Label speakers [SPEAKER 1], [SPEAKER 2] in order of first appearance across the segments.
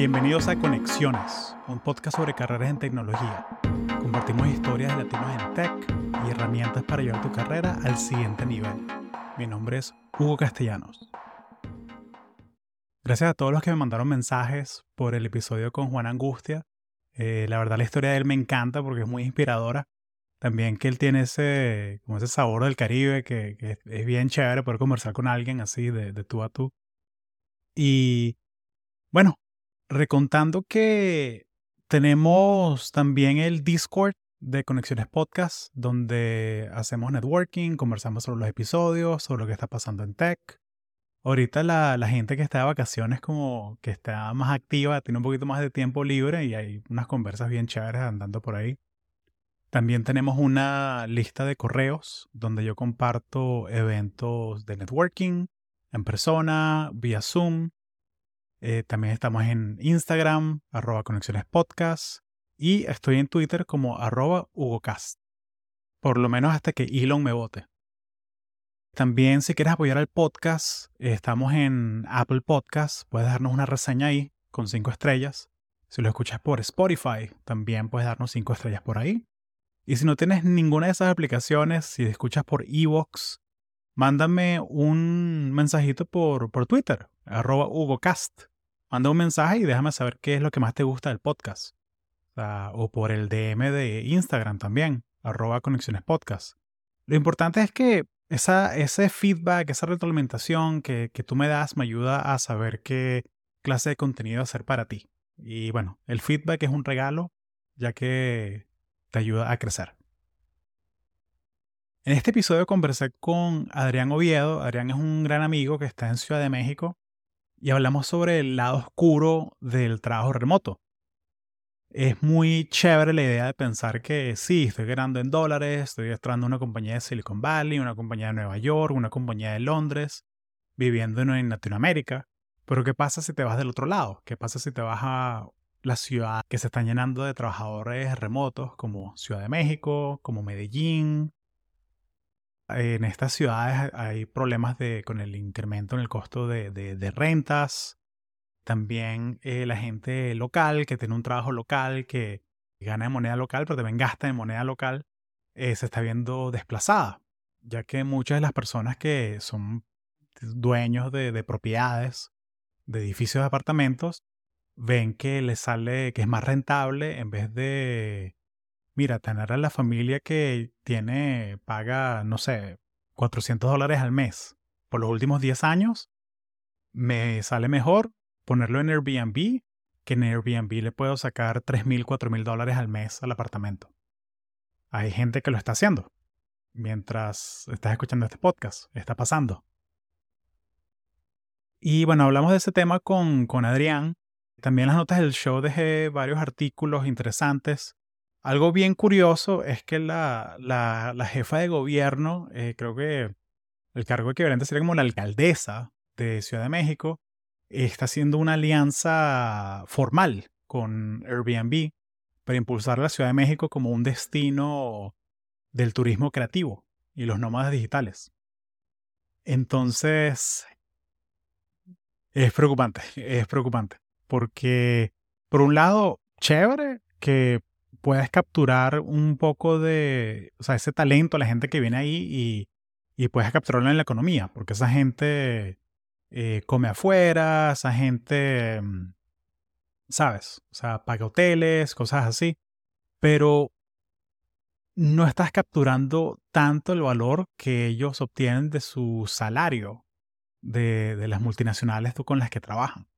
[SPEAKER 1] Bienvenidos a Conexiones, un podcast sobre carreras en tecnología. Compartimos historias de latinos en tech y herramientas para llevar tu carrera al siguiente nivel. Mi nombre es Hugo Castellanos. Gracias a todos los que me mandaron mensajes por el episodio con Juan Angustia. Eh, la verdad la historia de él me encanta porque es muy inspiradora. También que él tiene ese, como ese sabor del Caribe que, es bien chévere poder conversar con alguien así de, de tú a tú. Y bueno, recontando que tenemos también el Discord de Conexiones Podcast, donde hacemos networking, conversamos sobre los episodios, sobre lo que está pasando en tech. Ahorita la, la, gente que está de vacaciones como que está más activa, tiene un poquito más de tiempo libre y hay unas conversas bien chéveres andando por ahí. También tenemos una lista de correos donde yo comparto eventos de networking en persona, vía Zoom, eh, también estamos en Instagram, arroba Conexiones Podcast. Y estoy en Twitter como arroba HugoCast. Por lo menos hasta que Elon me vote. También si quieres apoyar al podcast, estamos en Apple Podcast. Puedes darnos una reseña ahí con cinco estrellas. Si lo escuchas por Spotify, también puedes darnos cinco estrellas por ahí. Y si no tienes ninguna de esas aplicaciones, si escuchas por Evox, mándame un mensajito por, por Twitter, arroba HugoCast manda un mensaje y déjame saber qué es lo que más te gusta del podcast. O, por el DM de Instagram también, arroba conexiones podcast. Lo importante es que esa, ese feedback, esa retroalimentación que, que tú me das me ayuda a saber qué clase de contenido hacer para ti. Y bueno, el feedback es un regalo ya que te ayuda a crecer. En este episodio conversé con Adrián Oviedo. Adrián es un gran amigo que está en Ciudad de México y hablamos sobre el lado oscuro del trabajo remoto. Es muy chévere la idea de pensar que sí, estoy ganando en dólares, estoy entrando en una compañía de Silicon Valley, una compañía de Nueva York, una compañía de Londres, viviendo en Latinoamérica. Pero ¿qué pasa si te vas del otro lado? ¿Qué pasa si te vas a la ciudad que se están llenando de trabajadores remotos como Ciudad de México, como Medellín, en estas ciudades hay problemas de, con el incremento en el costo de, de, rentas. También eh, la gente local que tiene un trabajo local, que gana en moneda local, pero también gasta en moneda local, eh, se está viendo desplazada, ya que muchas de las personas que son dueños de, de propiedades, de edificios de apartamentos, ven que les sale que es más rentable en vez de mira, tener a la familia que tiene, paga, no sé, 400 dólares al mes por los últimos 10 años, me sale mejor ponerlo en Airbnb que en Airbnb le puedo sacar 3.000, 4.000 dólares al mes al apartamento. Hay gente que lo está haciendo. Mientras estás escuchando este podcast, está pasando. Y bueno, hablamos de ese tema con, con Adrián. También las notas del show dejé varios artículos interesantes algo bien curioso es que la, la, jefa de gobierno, eh, creo que el cargo equivalente sería como la alcaldesa de Ciudad de México, está haciendo una alianza formal con Airbnb para impulsar la Ciudad de México como un destino del turismo creativo y los nómadas digitales. Entonces, es preocupante, es preocupante, porque por un lado, chévere que puedes capturar un poco de, o sea, ese talento, la gente que viene ahí y, y puedes capturarlo en la economía, porque esa gente eh, come afuera, esa gente, mm, ¿sabes? O sea, paga hoteles, cosas así, pero no estás capturando tanto el valor que ellos obtienen de su salario de, de las multinacionales con las que trabajan,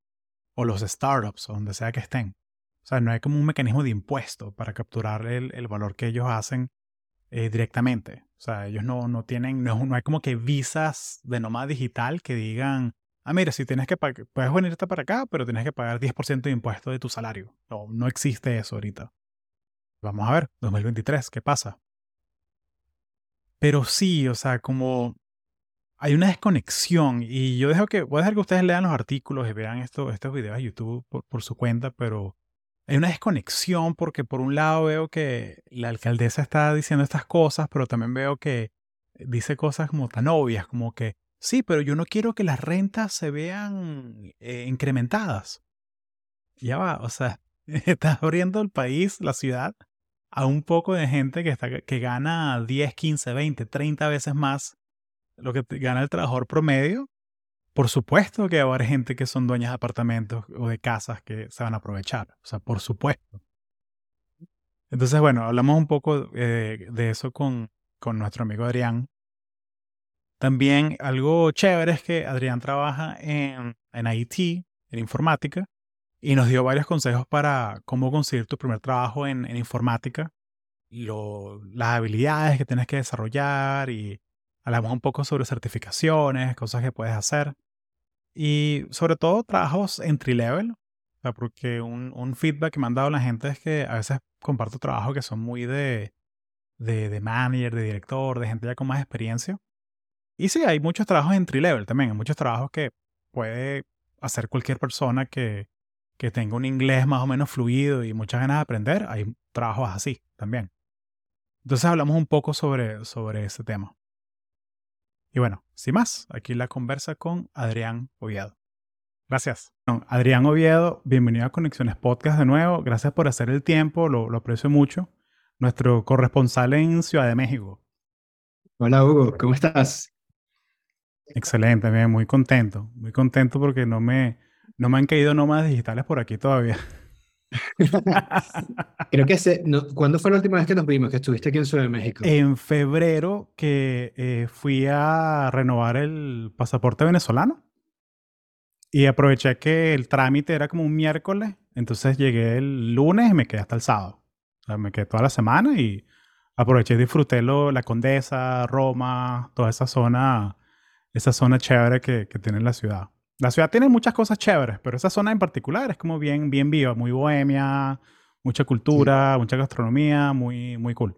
[SPEAKER 1] o los startups, o donde sea que estén. O sea, no hay como un mecanismo de impuesto para capturar el, el valor que ellos hacen eh, directamente. O sea, ellos no, no tienen, no, no, hay como que visas de nómada digital que digan, ah, mira, si tienes que puedes venirte para acá, pero tienes que pagar 10% de impuesto de tu salario. No, no existe eso ahorita. Vamos a ver, 2023, ¿qué pasa? Pero sí, o sea, como hay una desconexión y yo dejo que, voy a dejar que ustedes lean los artículos y vean esto, estos videos de YouTube por, por su cuenta, pero hay una desconexión porque por un lado veo que la alcaldesa está diciendo estas cosas, pero también veo que dice cosas como tan obvias, como que sí, pero yo no quiero que las rentas se vean eh, incrementadas. ya va, o sea, estás abriendo el país, la ciudad, a un poco de gente que, está, que gana 10, 15, 20, 30 veces más lo que gana el trabajador promedio. Por supuesto que va a haber gente que son dueñas de apartamentos o de casas que se van a aprovechar. O sea, por supuesto. Entonces, bueno, hablamos un poco eh, de eso con, con nuestro amigo Adrián. También algo chévere es que Adrián trabaja en, en IT, en informática, y nos dio varios consejos para cómo conseguir tu primer trabajo en, en informática, lo, las habilidades que tienes que desarrollar y hablamos un poco sobre certificaciones, cosas que puedes hacer y sobre todo trabajos entry level, porque un, un, feedback que me han dado la gente es que a veces comparto trabajos que son muy de, de, de manager, de director, de gente ya con más experiencia. Y sí, hay muchos trabajos entry level también, hay muchos trabajos que puede hacer cualquier persona que, que tenga un inglés más o menos fluido y muchas ganas de aprender. Hay trabajos así también. Entonces hablamos un poco sobre, sobre ese tema. Y bueno, sin más, aquí la conversa con Adrián Oviedo. Gracias. Adrián Oviedo, bienvenido a Conexiones Podcast de nuevo. Gracias por hacer el tiempo, lo, lo aprecio mucho. Nuestro corresponsal en Ciudad de México.
[SPEAKER 2] Hola Hugo, ¿cómo estás?
[SPEAKER 1] Excelente, bien, muy contento. Muy contento porque no me, no me han caído nómadas digitales por aquí todavía.
[SPEAKER 2] Creo que ¿cuándo fue la última vez que nos vimos, que estuviste aquí en Ciudad de México?
[SPEAKER 1] En febrero que eh, fui a renovar el pasaporte venezolano y aproveché que el trámite era como un miércoles, entonces llegué el lunes y me quedé hasta el sábado. Me quedé toda la semana y aproveché y disfruté lo, la Condesa, Roma, toda esa zona, esa zona chévere que, que tiene la ciudad. La ciudad tiene muchas cosas chéveres, pero esa zona en particular es como bien, bien viva, muy bohemia, mucha cultura, mucha gastronomía, muy, muy cool.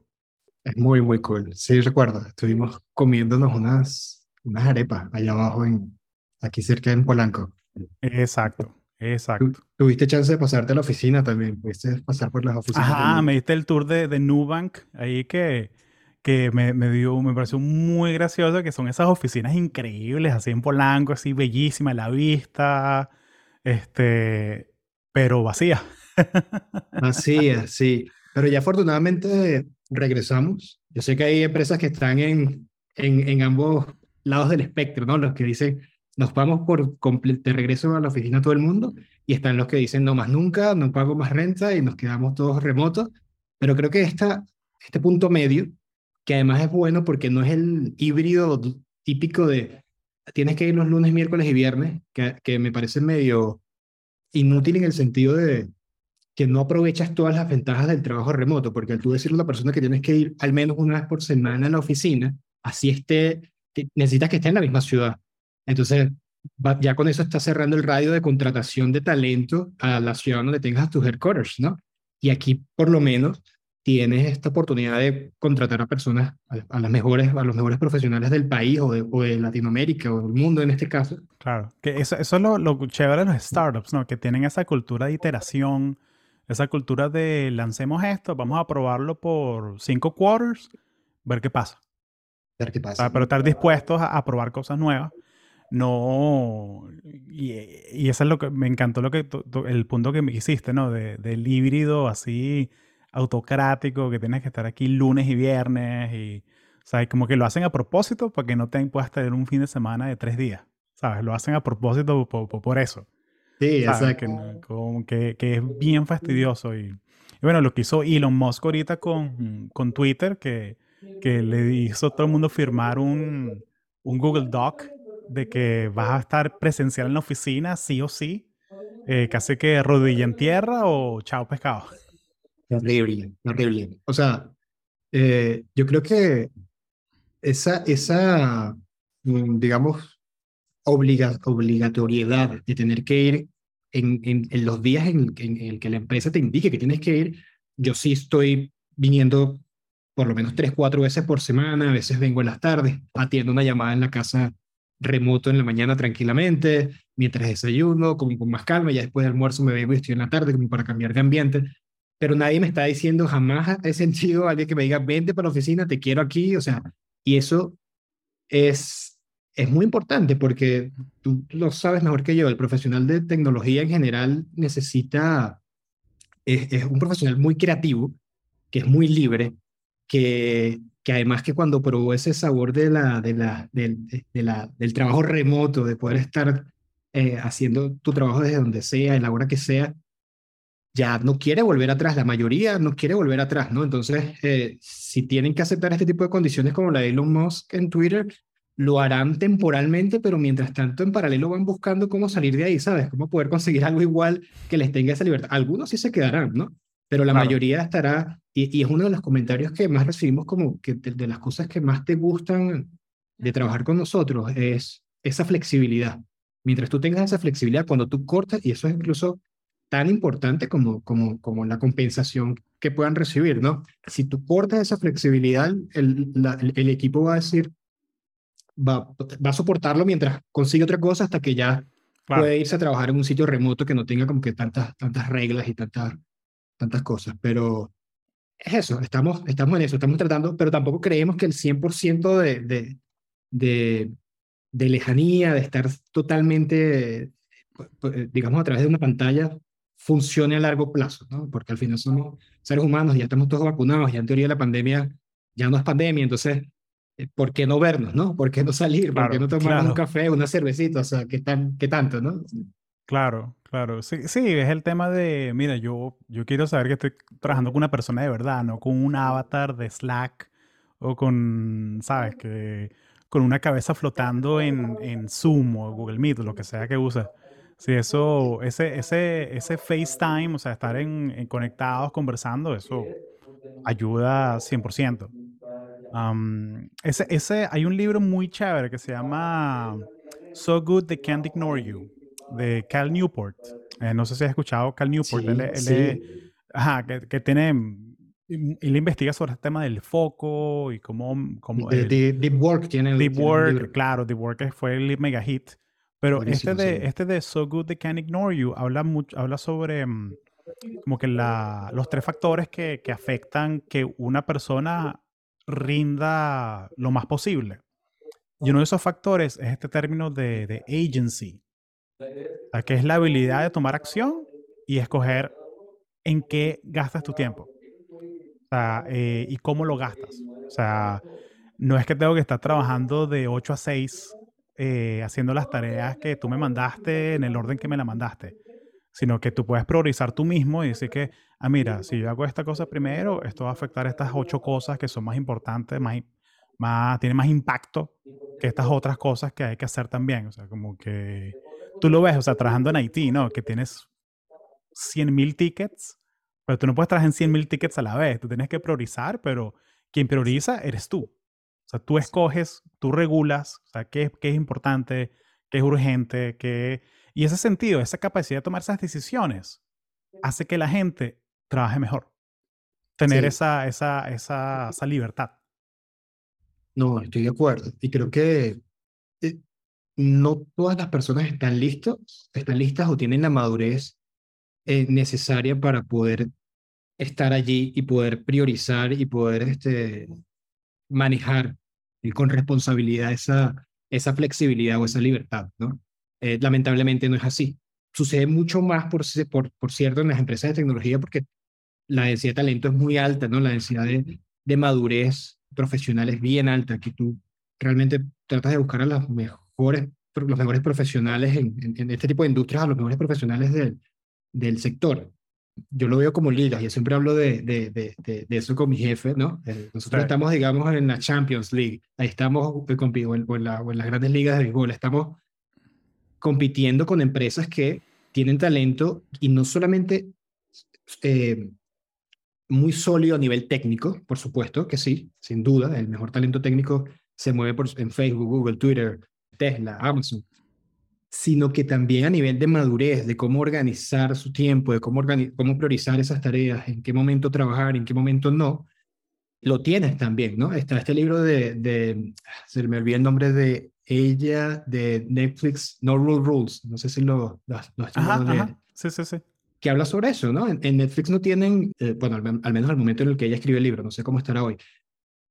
[SPEAKER 2] Es muy, muy cool. Sí, recuerdo, estuvimos comiéndonos unas, unas arepas allá abajo, en, aquí cerca en Polanco.
[SPEAKER 1] Exacto, exacto.
[SPEAKER 2] ¿Tuviste chance de pasarte a la oficina también? ¿Pudiste pasar por las oficinas?
[SPEAKER 1] Ajá, me diste el tour de, de Nubank, ahí que que me, me, dio, me pareció muy gracioso, que son esas oficinas increíbles, así en Polanco, así bellísima la vista, este, pero vacía.
[SPEAKER 2] Vacía, sí. Pero ya afortunadamente regresamos. Yo sé que hay empresas que están en, en, en ambos lados del espectro, ¿no? Los que dicen, nos vamos por de regreso a la oficina todo el mundo, y están los que dicen, no más nunca, no pago más renta y nos quedamos todos remotos. Pero creo que esta, este punto medio que además es bueno porque no es el híbrido típico de tienes que ir los lunes, miércoles y viernes, que, que me parece medio inútil en el sentido de que no aprovechas todas las ventajas del trabajo remoto, porque al tú decirle a la persona que tienes que ir al menos una vez por semana a la oficina, así esté, necesitas que esté en la misma ciudad. Entonces, ya con eso estás cerrando el radio de contratación de talento a la ciudad donde tengas tus headquarters, ¿no? Y aquí, por lo menos, tienes esta oportunidad de contratar a personas, a, las mejores, a los mejores profesionales del país o de, Latinoamérica o del mundo en este caso.
[SPEAKER 1] Claro, que eso, eso es lo, lo, chévere de los startups, ¿no? Que tienen esa cultura de iteración, esa cultura de lancemos esto, vamos a probarlo por cinco quarters, ver qué pasa.
[SPEAKER 2] Ver qué pasa.
[SPEAKER 1] pero estar dispuestos a, probar cosas nuevas. No, y, y, eso es lo que me encantó lo que el punto que me hiciste, ¿no? De, del híbrido así autocrático, que tienes que estar aquí lunes y viernes y, ¿sabes? Como que lo hacen a propósito para que no te puedas tener un fin de semana de tres días, ¿sabes? Lo hacen a propósito por, eso.
[SPEAKER 2] Sí, exacto.
[SPEAKER 1] Que, como que, que, es bien fastidioso. Y, bueno, lo que hizo Elon Musk ahorita con, con Twitter, que, que le hizo a todo el mundo firmar un, un Google Doc de que vas a estar presencial en la oficina, sí o sí, eh, casi que rodilla en tierra o chao pescado.
[SPEAKER 2] Terrible, terrible. O sea, eh, yo creo que esa, esa mm, digamos, obliga, obligatoriedad de tener que ir en, en, los días en, el que la empresa te indique que tienes que ir, yo sí estoy viniendo por lo menos tres, cuatro veces por semana, a veces vengo en las tardes, atiendo una llamada en la casa remoto en la mañana tranquilamente, mientras desayuno, como con más calma, ya después del almuerzo me vengo y estoy en la tarde como para cambiar de ambiente pero nadie me está diciendo, jamás he sentido a alguien que me diga, vente para la oficina, te quiero aquí, o sea, y eso es, es muy importante porque tú lo sabes mejor que yo, el profesional de tecnología en general necesita, es, un profesional muy creativo, que es muy libre, que, que además que cuando probó ese sabor de la, de la, del, del trabajo remoto, de poder estar eh, haciendo tu trabajo desde donde sea, en la hora que sea, ya no quiere volver atrás, la mayoría no quiere volver atrás, ¿no? Entonces, eh, si tienen que aceptar este tipo de condiciones como la de Elon Musk en Twitter, lo harán temporalmente, pero mientras tanto en paralelo van buscando cómo salir de ahí, ¿sabes? Cómo poder conseguir algo igual que les tenga esa libertad. Algunos sí se quedarán, ¿no? Pero la mayoría estará, y, es uno de los comentarios que más recibimos como que de, las cosas que más te gustan de trabajar con nosotros, es esa flexibilidad. Mientras tú tengas esa flexibilidad, cuando tú cortas, y eso es incluso tan importante como, como, como la compensación que puedan recibir, ¿no? Si tú cortas esa flexibilidad, el, el equipo va a decir, va, va a soportarlo mientras consigue otra cosa hasta que ya puede irse a trabajar en un sitio remoto que no tenga como que tantas, tantas reglas y tantas, tantas cosas. Pero es eso, estamos, estamos en eso, estamos tratando, pero tampoco creemos que el 100% de, de, de, de lejanía, de estar totalmente, digamos, a través de una pantalla, funcione a largo plazo, ¿no? Porque al final somos seres humanos, ya estamos todos vacunados, ya en teoría la pandemia ya no es pandemia, entonces eh, ¿por qué no vernos, no? ¿Por qué no salir? ¿Por qué no tomar un café, una cervecita? O sea, ¿qué, tan, qué tanto, no?
[SPEAKER 1] Claro, claro. Sí, sí, es el tema de, mira, yo, yo quiero saber que estoy trabajando con una persona de verdad, no con un avatar de Slack o con, ¿sabes? Que con una cabeza flotando en, en Zoom o Google Meet lo que sea que uses. Sí, eso, ese, ese, ese FaceTime, o sea, estar en, en conectados, conversando, eso ayuda 100% ese, ese, hay un libro muy chévere que se llama So Good They Can't Ignore You, de Cal Newport. Eh, no sé si has escuchado Cal Newport. ajá, que, que, tiene. Y le investiga sobre el tema del foco y cómo. cómo
[SPEAKER 2] deep Work tiene.
[SPEAKER 1] Deep Work, claro, Deep Work fue el mega hit. Pero este de, este de So Good They Can't Ignore You habla, mucho, habla sobre mm, como que la, los tres factores que, que afectan que una persona rinda lo más posible. Y uno de esos factores es este término de, de agency, que es la habilidad de tomar acción y escoger en qué gastas tu tiempo. Eh, y cómo lo gastas. O sea, no es que tengo que estar trabajando de 8 a 6 eh, haciendo las tareas que tú me mandaste en el orden que me la mandaste sino que tú puedes priorizar tú mismo y decir que, ah, mira, si yo hago esta cosa primero, esto va a afectar estas ocho cosas que son más importantes, más, más, tiene más impacto que estas otras cosas que hay que hacer también. O sea, como que tú lo ves, o sea, trabajando en Haití, ¿no? Que tienes 100 mil tickets, pero tú no puedes trabajar en 100 mil tickets a la vez. Tú tienes que priorizar, pero quien prioriza eres tú. Sea, tú escoges, tú regulas, o sea, qué, qué es importante, qué es urgente, qué y ese sentido, esa capacidad de tomar esas decisiones, hace que la gente trabaje mejor. Tener esa, esa, esa, esa libertad.
[SPEAKER 2] No, estoy de acuerdo. Y creo que eh, no todas las personas están listas, están listas o tienen la madurez eh, necesaria para poder estar allí y poder priorizar y poder este, manejar con responsabilidad esa, esa flexibilidad o esa libertad, ¿no? Eh, lamentablemente no es así. Sucede mucho más, por, por, cierto, en las empresas de tecnología porque la densidad de talento es muy alta, ¿no? La densidad de, de madurez profesional es bien alta. Aquí tú realmente tratas de buscar a los mejores, los mejores profesionales en, en, este tipo de industrias, a los mejores profesionales del, del sector. Yo lo veo como ligas, yo siempre hablo de, de, de, de eso con mi jefe, ¿no? Eh, nosotros estamos, digamos, en la Champions League, ahí estamos, o en, o en, la, o en las grandes ligas de béisbol, estamos compitiendo con empresas que tienen talento y no solamente eh, muy sólido a nivel técnico, por supuesto que sí, sin duda, el mejor talento técnico se mueve por, en Facebook, Google, Twitter, Tesla, Amazon, sino que también a nivel de madurez, de cómo organizar su tiempo, de cómo, cómo priorizar esas tareas, en qué momento trabajar, en qué momento no, lo tienes también, ¿no? Está este libro de, de se me olvidó el nombre de ella de Netflix, No Rule Rules, no sé si lo, lo,
[SPEAKER 1] ajá, Sí, sí, sí.
[SPEAKER 2] Que habla sobre eso, ¿no? En, Netflix no tienen, eh, bueno, al, menos al momento en el que ella escribe el libro, no sé cómo estará hoy,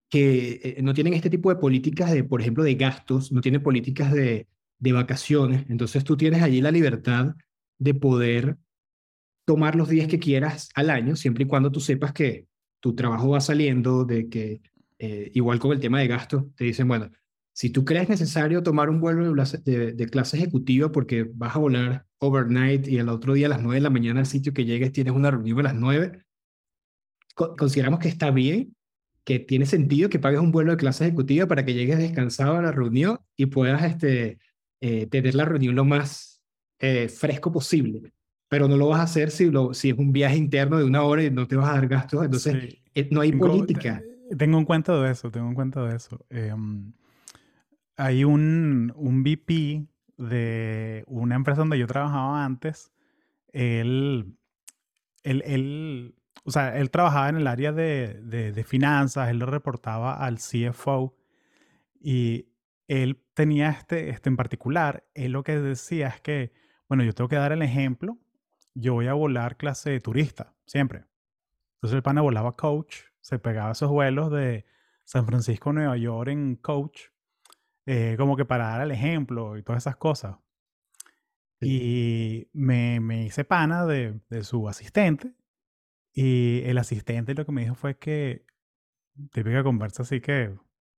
[SPEAKER 2] que no tienen este tipo de políticas de, por ejemplo, de gastos, no tienen políticas de, de vacaciones. Entonces tú tienes allí la libertad de poder tomar los días que quieras al año, siempre y cuando tú sepas que tu trabajo va saliendo, de que eh, igual con el tema de gastos, te dicen, bueno, si tú crees necesario tomar un vuelo de, clase ejecutiva porque vas a volar overnight y el otro día a las 9 de la mañana al sitio que llegues tienes una reunión a las 9, consideramos que está bien, que tiene sentido que pagues un vuelo de clase ejecutiva para que llegues descansado a la reunión y puedas este, eh, tener la reunión lo más eh, fresco posible pero no lo vas a hacer si, lo, si es un viaje interno de una hora y no te vas a dar gastos. Entonces, eh, no hay política.
[SPEAKER 1] Tengo un cuento de eso, tengo un cuento de eso. Em, hay un, un VP de una empresa donde yo trabajaba antes. Él, él, él, o sea, él trabajaba en el área de, de, de finanzas, él lo reportaba al CFO y él tenía este, este en particular, él lo que decía es que, bueno, yo tengo que dar el ejemplo yo voy a volar clase de turista, siempre. Entonces el pana volaba coach, se pegaba esos vuelos de San Francisco a Nueva York en coach, eh, como que para dar el ejemplo y todas esas cosas. Y me, me hice pana de, de, su asistente. Y el asistente lo que me dijo fue que, típica conversa así que,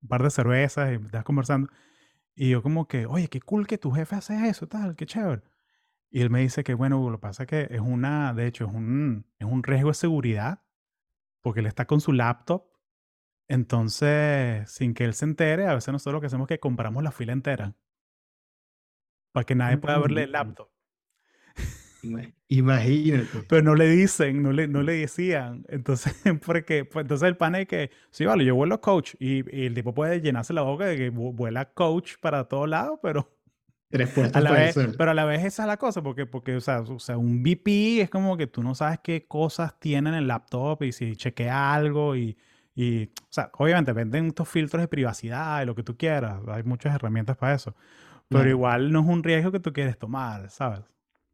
[SPEAKER 1] un par de cervezas y estás conversando. Y yo como que, oye, qué cool que tu jefe hace eso, tal, qué chévere. Y él me dice que, bueno, lo que pasa es que es una, de hecho, es un, es un riesgo de seguridad, porque él está con su laptop. Entonces, sin que él se entere, a veces nosotros lo que hacemos es que compramos la fila entera. Para que nadie pueda verle el mm. laptop.
[SPEAKER 2] Imagínate.
[SPEAKER 1] Pero no le dicen, no le, no le decían. Entonces, porque, pues, entonces el pan es que, sí, vale, yo vuelo coach. Y, y, el tipo puede llenarse la boca de que vuela coach para todos lados, pero
[SPEAKER 2] a
[SPEAKER 1] la vez, pero a la vez esa es la cosa, porque, porque o, sea, o sea, un VP es como que tú no sabes qué cosas tienen en el laptop y si chequea algo y, y, o sea, obviamente venden estos filtros de privacidad y lo que tú quieras, hay muchas herramientas para eso, pero igual no es un riesgo que tú quieres tomar, ¿sabes?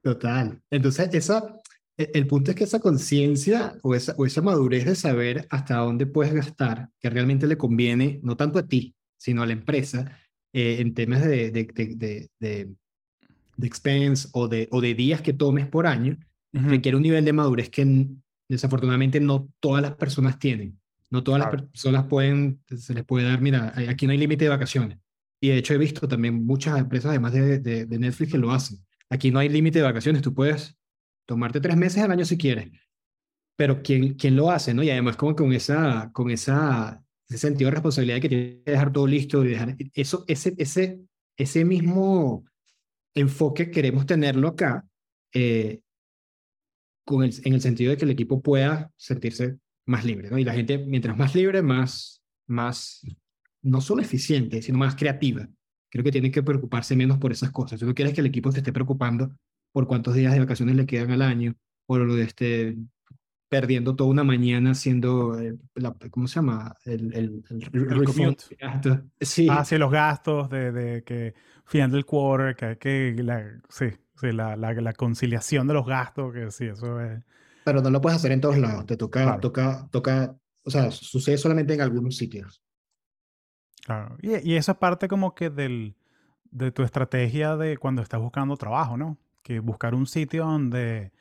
[SPEAKER 2] Total. Entonces, esa, e, el punto es que esa conciencia o esa, o esa madurez de saber hasta dónde puedes gastar, que realmente le conviene, no tanto a ti, sino a la empresa, eh, en temas de, de, de, de, expense o de, o de días que tomes por año, requiere un nivel de madurez que desafortunadamente no todas las personas tienen. No todas las personas pueden, se les puede dar, mira, aquí no hay límite de vacaciones. Y de hecho he visto también muchas empresas, además de, de, Netflix, que lo hacen. Aquí no hay límite de vacaciones, tú puedes tomarte tres meses al año si quieres. Pero ¿quién, quién lo hace? ¿no? Y además como con esa, con esa ese sentido de responsabilidad que tiene que dejar todo listo dejar eso, ese, ese, ese mismo enfoque queremos tenerlo acá, eh, con el, en el sentido de que el equipo pueda sentirse más libre, ¿no? Y la gente, mientras más libre, más, más, no solo eficiente, sino más creativa. Creo que tiene que preocuparse menos por esas cosas. Si tú quieres que el equipo se esté preocupando por cuántos días de vacaciones le quedan al año, por lo de este, perdiendo toda una mañana haciendo, eh, la, ¿cómo se llama? El, el,
[SPEAKER 1] el, Sí. Ah, sí, los gastos de, de que final del quarter, que, que la, sí, sí la, la, la, conciliación de los gastos, que sí, eso es...
[SPEAKER 2] Pero no lo puedes hacer en todos lados, te toca, toca, toca, o sea, sucede solamente en algunos sitios.
[SPEAKER 1] Claro, y, y eso es parte como que del, de tu estrategia de cuando estás buscando trabajo, ¿no? Que buscar un sitio donde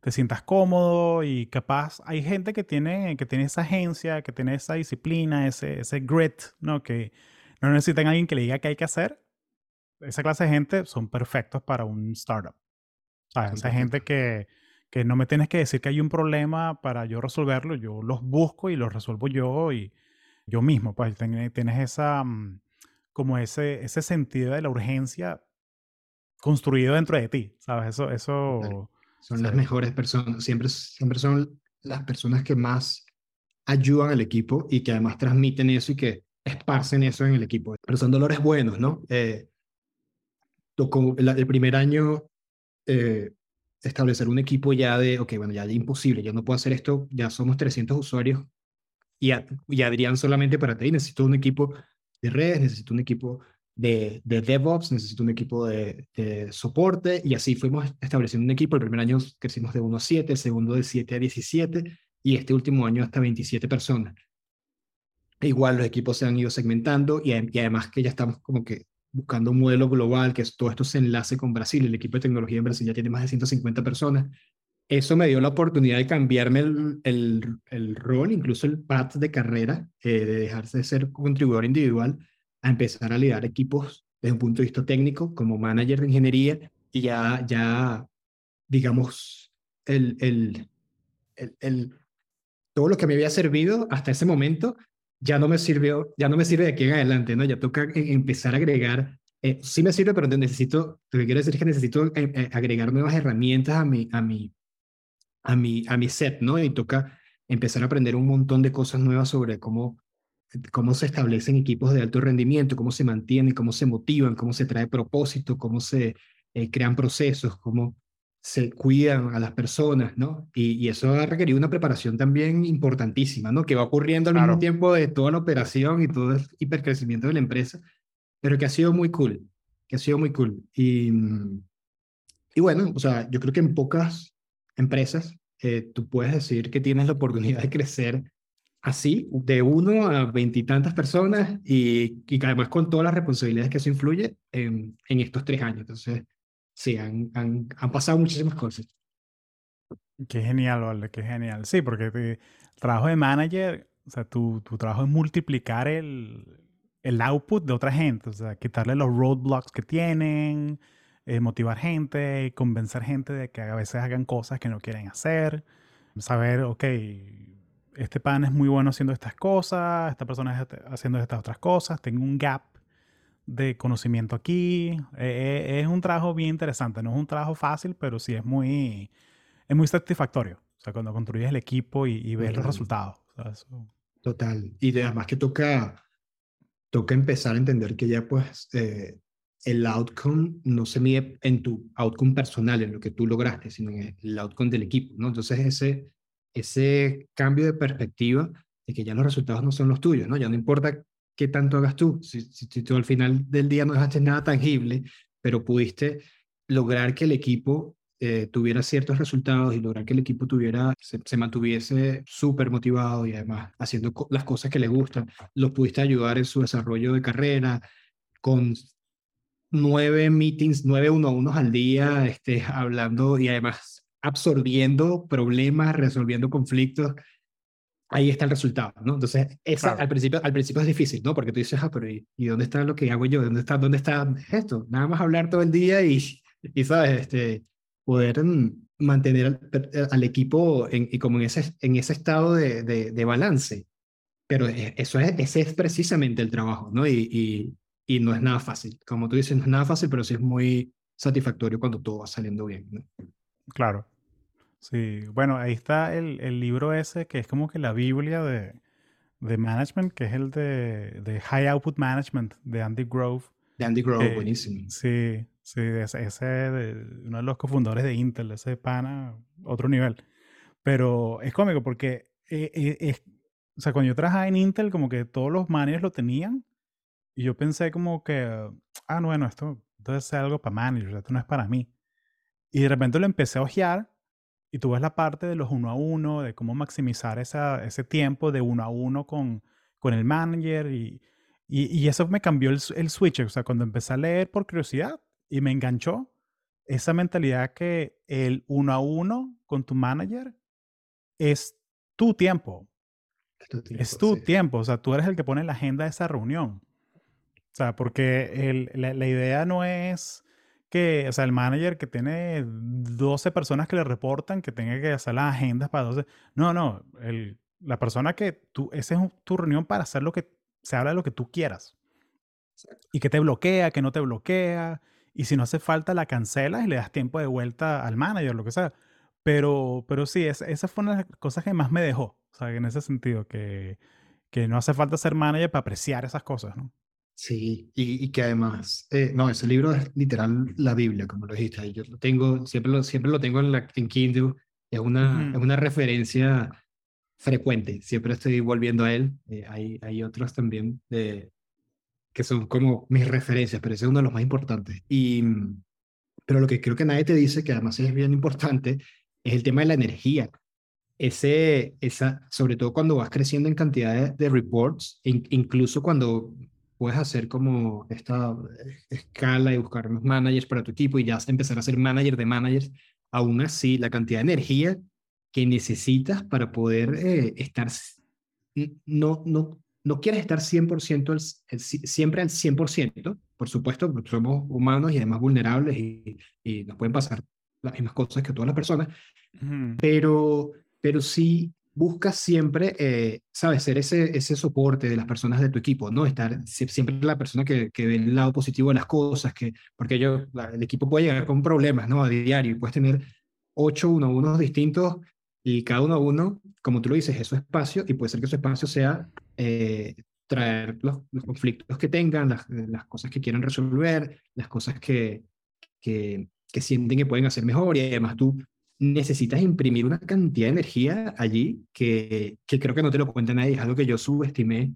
[SPEAKER 1] te sientas cómodo y capaz hay gente que tiene, que tiene esa agencia, que tiene esa disciplina, ese, ese grit, ¿no? Que no necesitan a alguien que le diga qué hay que hacer. Esa clase de gente son perfectos para un startup. Esa gente que, que no me tienes que decir que hay un problema para yo resolverlo, yo los busco y los resuelvo yo y yo mismo. Pues tienes esa, mm, como ese, ese sentido de la urgencia construido dentro de ti, ¿sabes? Eso, eso,
[SPEAKER 2] son las mejores personas, siempre, siempre son las personas que más ayudan al equipo y que además transmiten eso y que esparcen eso en el equipo. Pero son dolores buenos, ¿no? Eh, el, primer año, eh, establecer un equipo ya de, ok, bueno, ya es imposible, ya no puedo hacer esto, ya somos 300 usuarios y, y Adrián solamente para ti, necesito un equipo de redes, necesito un equipo de, de DevOps, necesito un equipo de, soporte y así fuimos estableciendo un equipo. El primer año crecimos de 1 a 7, el segundo de 7 a 17 y este último año hasta 27 personas. igual los equipos se han ido segmentando y, y además que ya estamos como que buscando un modelo global, que todo esto se enlace con Brasil. El equipo de tecnología en Brasil ya tiene más de 150 personas. Eso me dio la oportunidad de cambiarme el, el, el rol, incluso el path de carrera, eh, de dejarse de ser contribuidor individual a empezar a liderar equipos desde un punto de vista técnico, como manager de ingeniería, y ya, ya digamos, el, el, el, todo lo que me había servido hasta ese momento ya no me sirvió, ya no me sirve de aquí en adelante, ¿no? Ya toca e, empezar a agregar, eh, sí me sirve, pero necesito, lo que quiero decir es que necesito eh, agregar nuevas herramientas a mi, a mi, a mi, a mi set, ¿no? Y toca empezar a aprender un montón de cosas nuevas sobre cómo, cómo se establecen equipos de alto rendimiento, cómo se mantienen, cómo se motivan, cómo se trae propósito, cómo se crean procesos, cómo se cuidan a las personas, ¿no? Y, y, eso ha requerido una preparación también importantísima, ¿no? Que va ocurriendo al mismo tiempo de toda la operación y todo el hipercrecimiento de la empresa, pero que ha sido muy cool, que ha sido muy cool. Y, y bueno, o sea, yo creo que en pocas empresas eh, tú puedes decir que tienes la oportunidad de crecer así, de uno a veintitantas personas y, y además con todas las responsabilidades que eso influye en, en estos tres años. Entonces, sí, han, han, han pasado muchísimas cosas.
[SPEAKER 1] Qué genial, Vale, qué genial. Sí, porque el trabajo de manager, o sea, tu, tu trabajo es multiplicar el, el output de otra gente, o sea, quitarle los roadblocks que tienen, eh, motivar gente, convencer gente de que a veces hagan cosas que no quieren hacer, saber, ok, este pan es muy bueno haciendo estas cosas, esta persona es haciendo estas otras cosas, tengo un gap de conocimiento aquí. Eh, eh, es un trabajo bien interesante. No es un trabajo fácil, pero sí es muy, es muy satisfactorio. O sea, cuando construyes el equipo y, ves los resultados.
[SPEAKER 2] Total. Y además que toca, toca empezar a entender que ya pues eh, el outcome no se mide en tu outcome personal, en lo que tú lograste, sino en el outcome del equipo, ¿no? Entonces ese, ese cambio de perspectiva de que ya los resultados no son los tuyos, ¿no? Ya no importa qué tanto hagas tú. Si, si, tú al final del día no dejaste nada tangible, pero pudiste lograr que el equipo eh, tuviera ciertos resultados y lograr que el equipo tuviera, se, mantuviese súper motivado y además haciendo las cosas que le gustan, los pudiste ayudar en su desarrollo de carrera con nueve meetings, nueve uno a unos al día, este, hablando y además absorbiendo problemas, resolviendo conflictos ahí está el resultado, ¿no? Entonces, esa, al, principio, al principio es difícil, ¿no? Porque tú dices, ah, pero ¿y, dónde está lo que hago yo? ¿Dónde está, dónde está esto? Nada más hablar todo el día y, y ¿sabes? Este, poder mantener al, equipo en, y como en ese, en ese estado de, de, balance. Pero e, eso es, ese es precisamente el trabajo, ¿no? Y, y, y, no es nada fácil. Como tú dices, no es nada fácil, pero sí es muy satisfactorio cuando todo va saliendo bien, ¿no?
[SPEAKER 1] Claro. Sí, bueno, ahí está el, el libro ese que es como que la Biblia de, de management, que es el de, de High Output Management de Andy Grove.
[SPEAKER 2] De Andy Grove, buenísimo.
[SPEAKER 1] Sí, sí, ese, de, uno de los cofundadores de Intel, ese pana, otro nivel. Pero es cómico porque, eh, eh, es, o sea, cuando yo trabajaba en Intel, como que todos los managers lo tenían y yo pensé como que, ah, bueno, esto debe ser algo para managers, esto no es para mí. Y de repente lo empecé a ojear y tú ves la parte de los uno a uno, de cómo maximizar esa, ese tiempo de uno a uno con, con el manager. Y, y, eso me cambió el, el, switch. O sea, cuando empecé a leer por curiosidad y me enganchó esa mentalidad que el uno a uno con tu manager es tu tiempo. Es tu tiempo. O sea, tú eres el que pone la agenda de esa reunión. O sea, porque el, la, la idea no es que, o sea, el manager que tiene 12 personas que le reportan, que tenga que hacer las agendas para 12. No, no, el, la persona que tú, esa es tu reunión para hacer lo que, se habla de lo que tú quieras. Y que te bloquea, que no te bloquea. Y si no hace falta, la cancelas y le das tiempo de vuelta al manager, lo que sea. Pero, pero sí, esa, esa fue una de las cosas que más me dejó. O sea, en ese sentido, que, que no hace falta ser manager para apreciar esas cosas, ¿no?
[SPEAKER 2] Sí, y, y que además, eh, no, ese libro es literal la Biblia, como lo dijiste. Yo lo tengo, siempre lo, siempre lo tengo en, la, en Kindle. Es una, es una referencia frecuente. Siempre estoy volviendo a él. Eh, hay, hay otros también de, que son como mis referencias, pero ese es uno de los más importantes. Y, pero lo que creo que nadie te dice, que además es bien importante, es el tema de la energía. ese, esa, sobre todo cuando vas creciendo en cantidad de, reports, incluso cuando puedes hacer como esta escala y buscar más managers para tu equipo y ya empezar a ser manager de managers, aún así la cantidad de energía que necesitas para poder eh, estar, no, no, no quieres estar 100% siempre al 100%, por supuesto, somos humanos y además vulnerables y, y nos pueden pasar las mismas cosas que todas las personas, pero, pero sí buscas siempre, eh, sabes, ser ese, ese soporte de las personas de tu equipo, ¿no? Estar siempre la persona que, ve el lado positivo de las cosas, que, porque yo, el equipo puede llegar con problemas, ¿no? A diario y puedes tener ocho uno a unos distintos y cada uno a uno, como tú lo dices, es su espacio y puede ser que su espacio sea eh, traer los, los, conflictos que tengan, las, las, cosas que quieran resolver, las cosas que, que, que sienten que pueden hacer mejor y además tú necesitas imprimir una cantidad de energía allí que, que creo que no te lo cuenta nadie, es algo que yo subestimé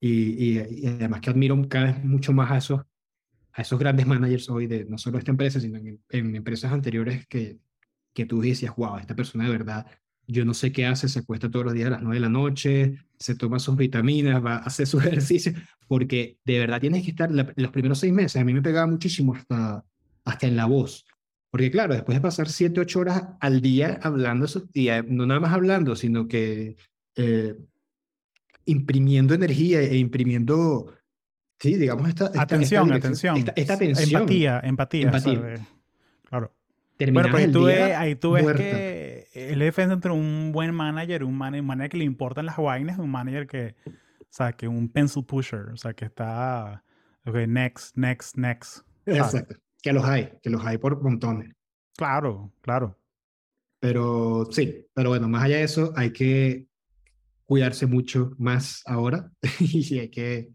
[SPEAKER 2] y, y, además que admiro cada vez mucho más a esos, a esos grandes managers hoy, de no solo esta empresa, sino en, en empresas anteriores que, que tú decías, wow, esta persona de verdad, yo no sé qué hace, se acuesta todos los días a las nueve de la noche, se toma sus vitaminas, va a hacer su ejercicio, porque de verdad tienes que estar, los primeros seis meses, a mí me pegaba muchísimo hasta, hasta en la voz, porque claro, después de pasar siete, ocho horas al día hablando, y no nada más hablando, sino que eh, imprimiendo energía e imprimiendo, sí, digamos, esta...
[SPEAKER 1] atención, atención.
[SPEAKER 2] Esta, atención.
[SPEAKER 1] Empatía, empatía. empatía. claro. Bueno, pero ahí tú, ves, ahí tú ves que el defensa entre un buen manager, un manager, un manager que le importan las vainas, un manager que, o sea, que un pencil pusher, o sea, que está, ok, next, next, next.
[SPEAKER 2] Exacto. Que los hay, que los hay por montones.
[SPEAKER 1] Claro, claro.
[SPEAKER 2] Pero sí, pero bueno, más allá de eso, hay que cuidarse mucho más ahora y hay que,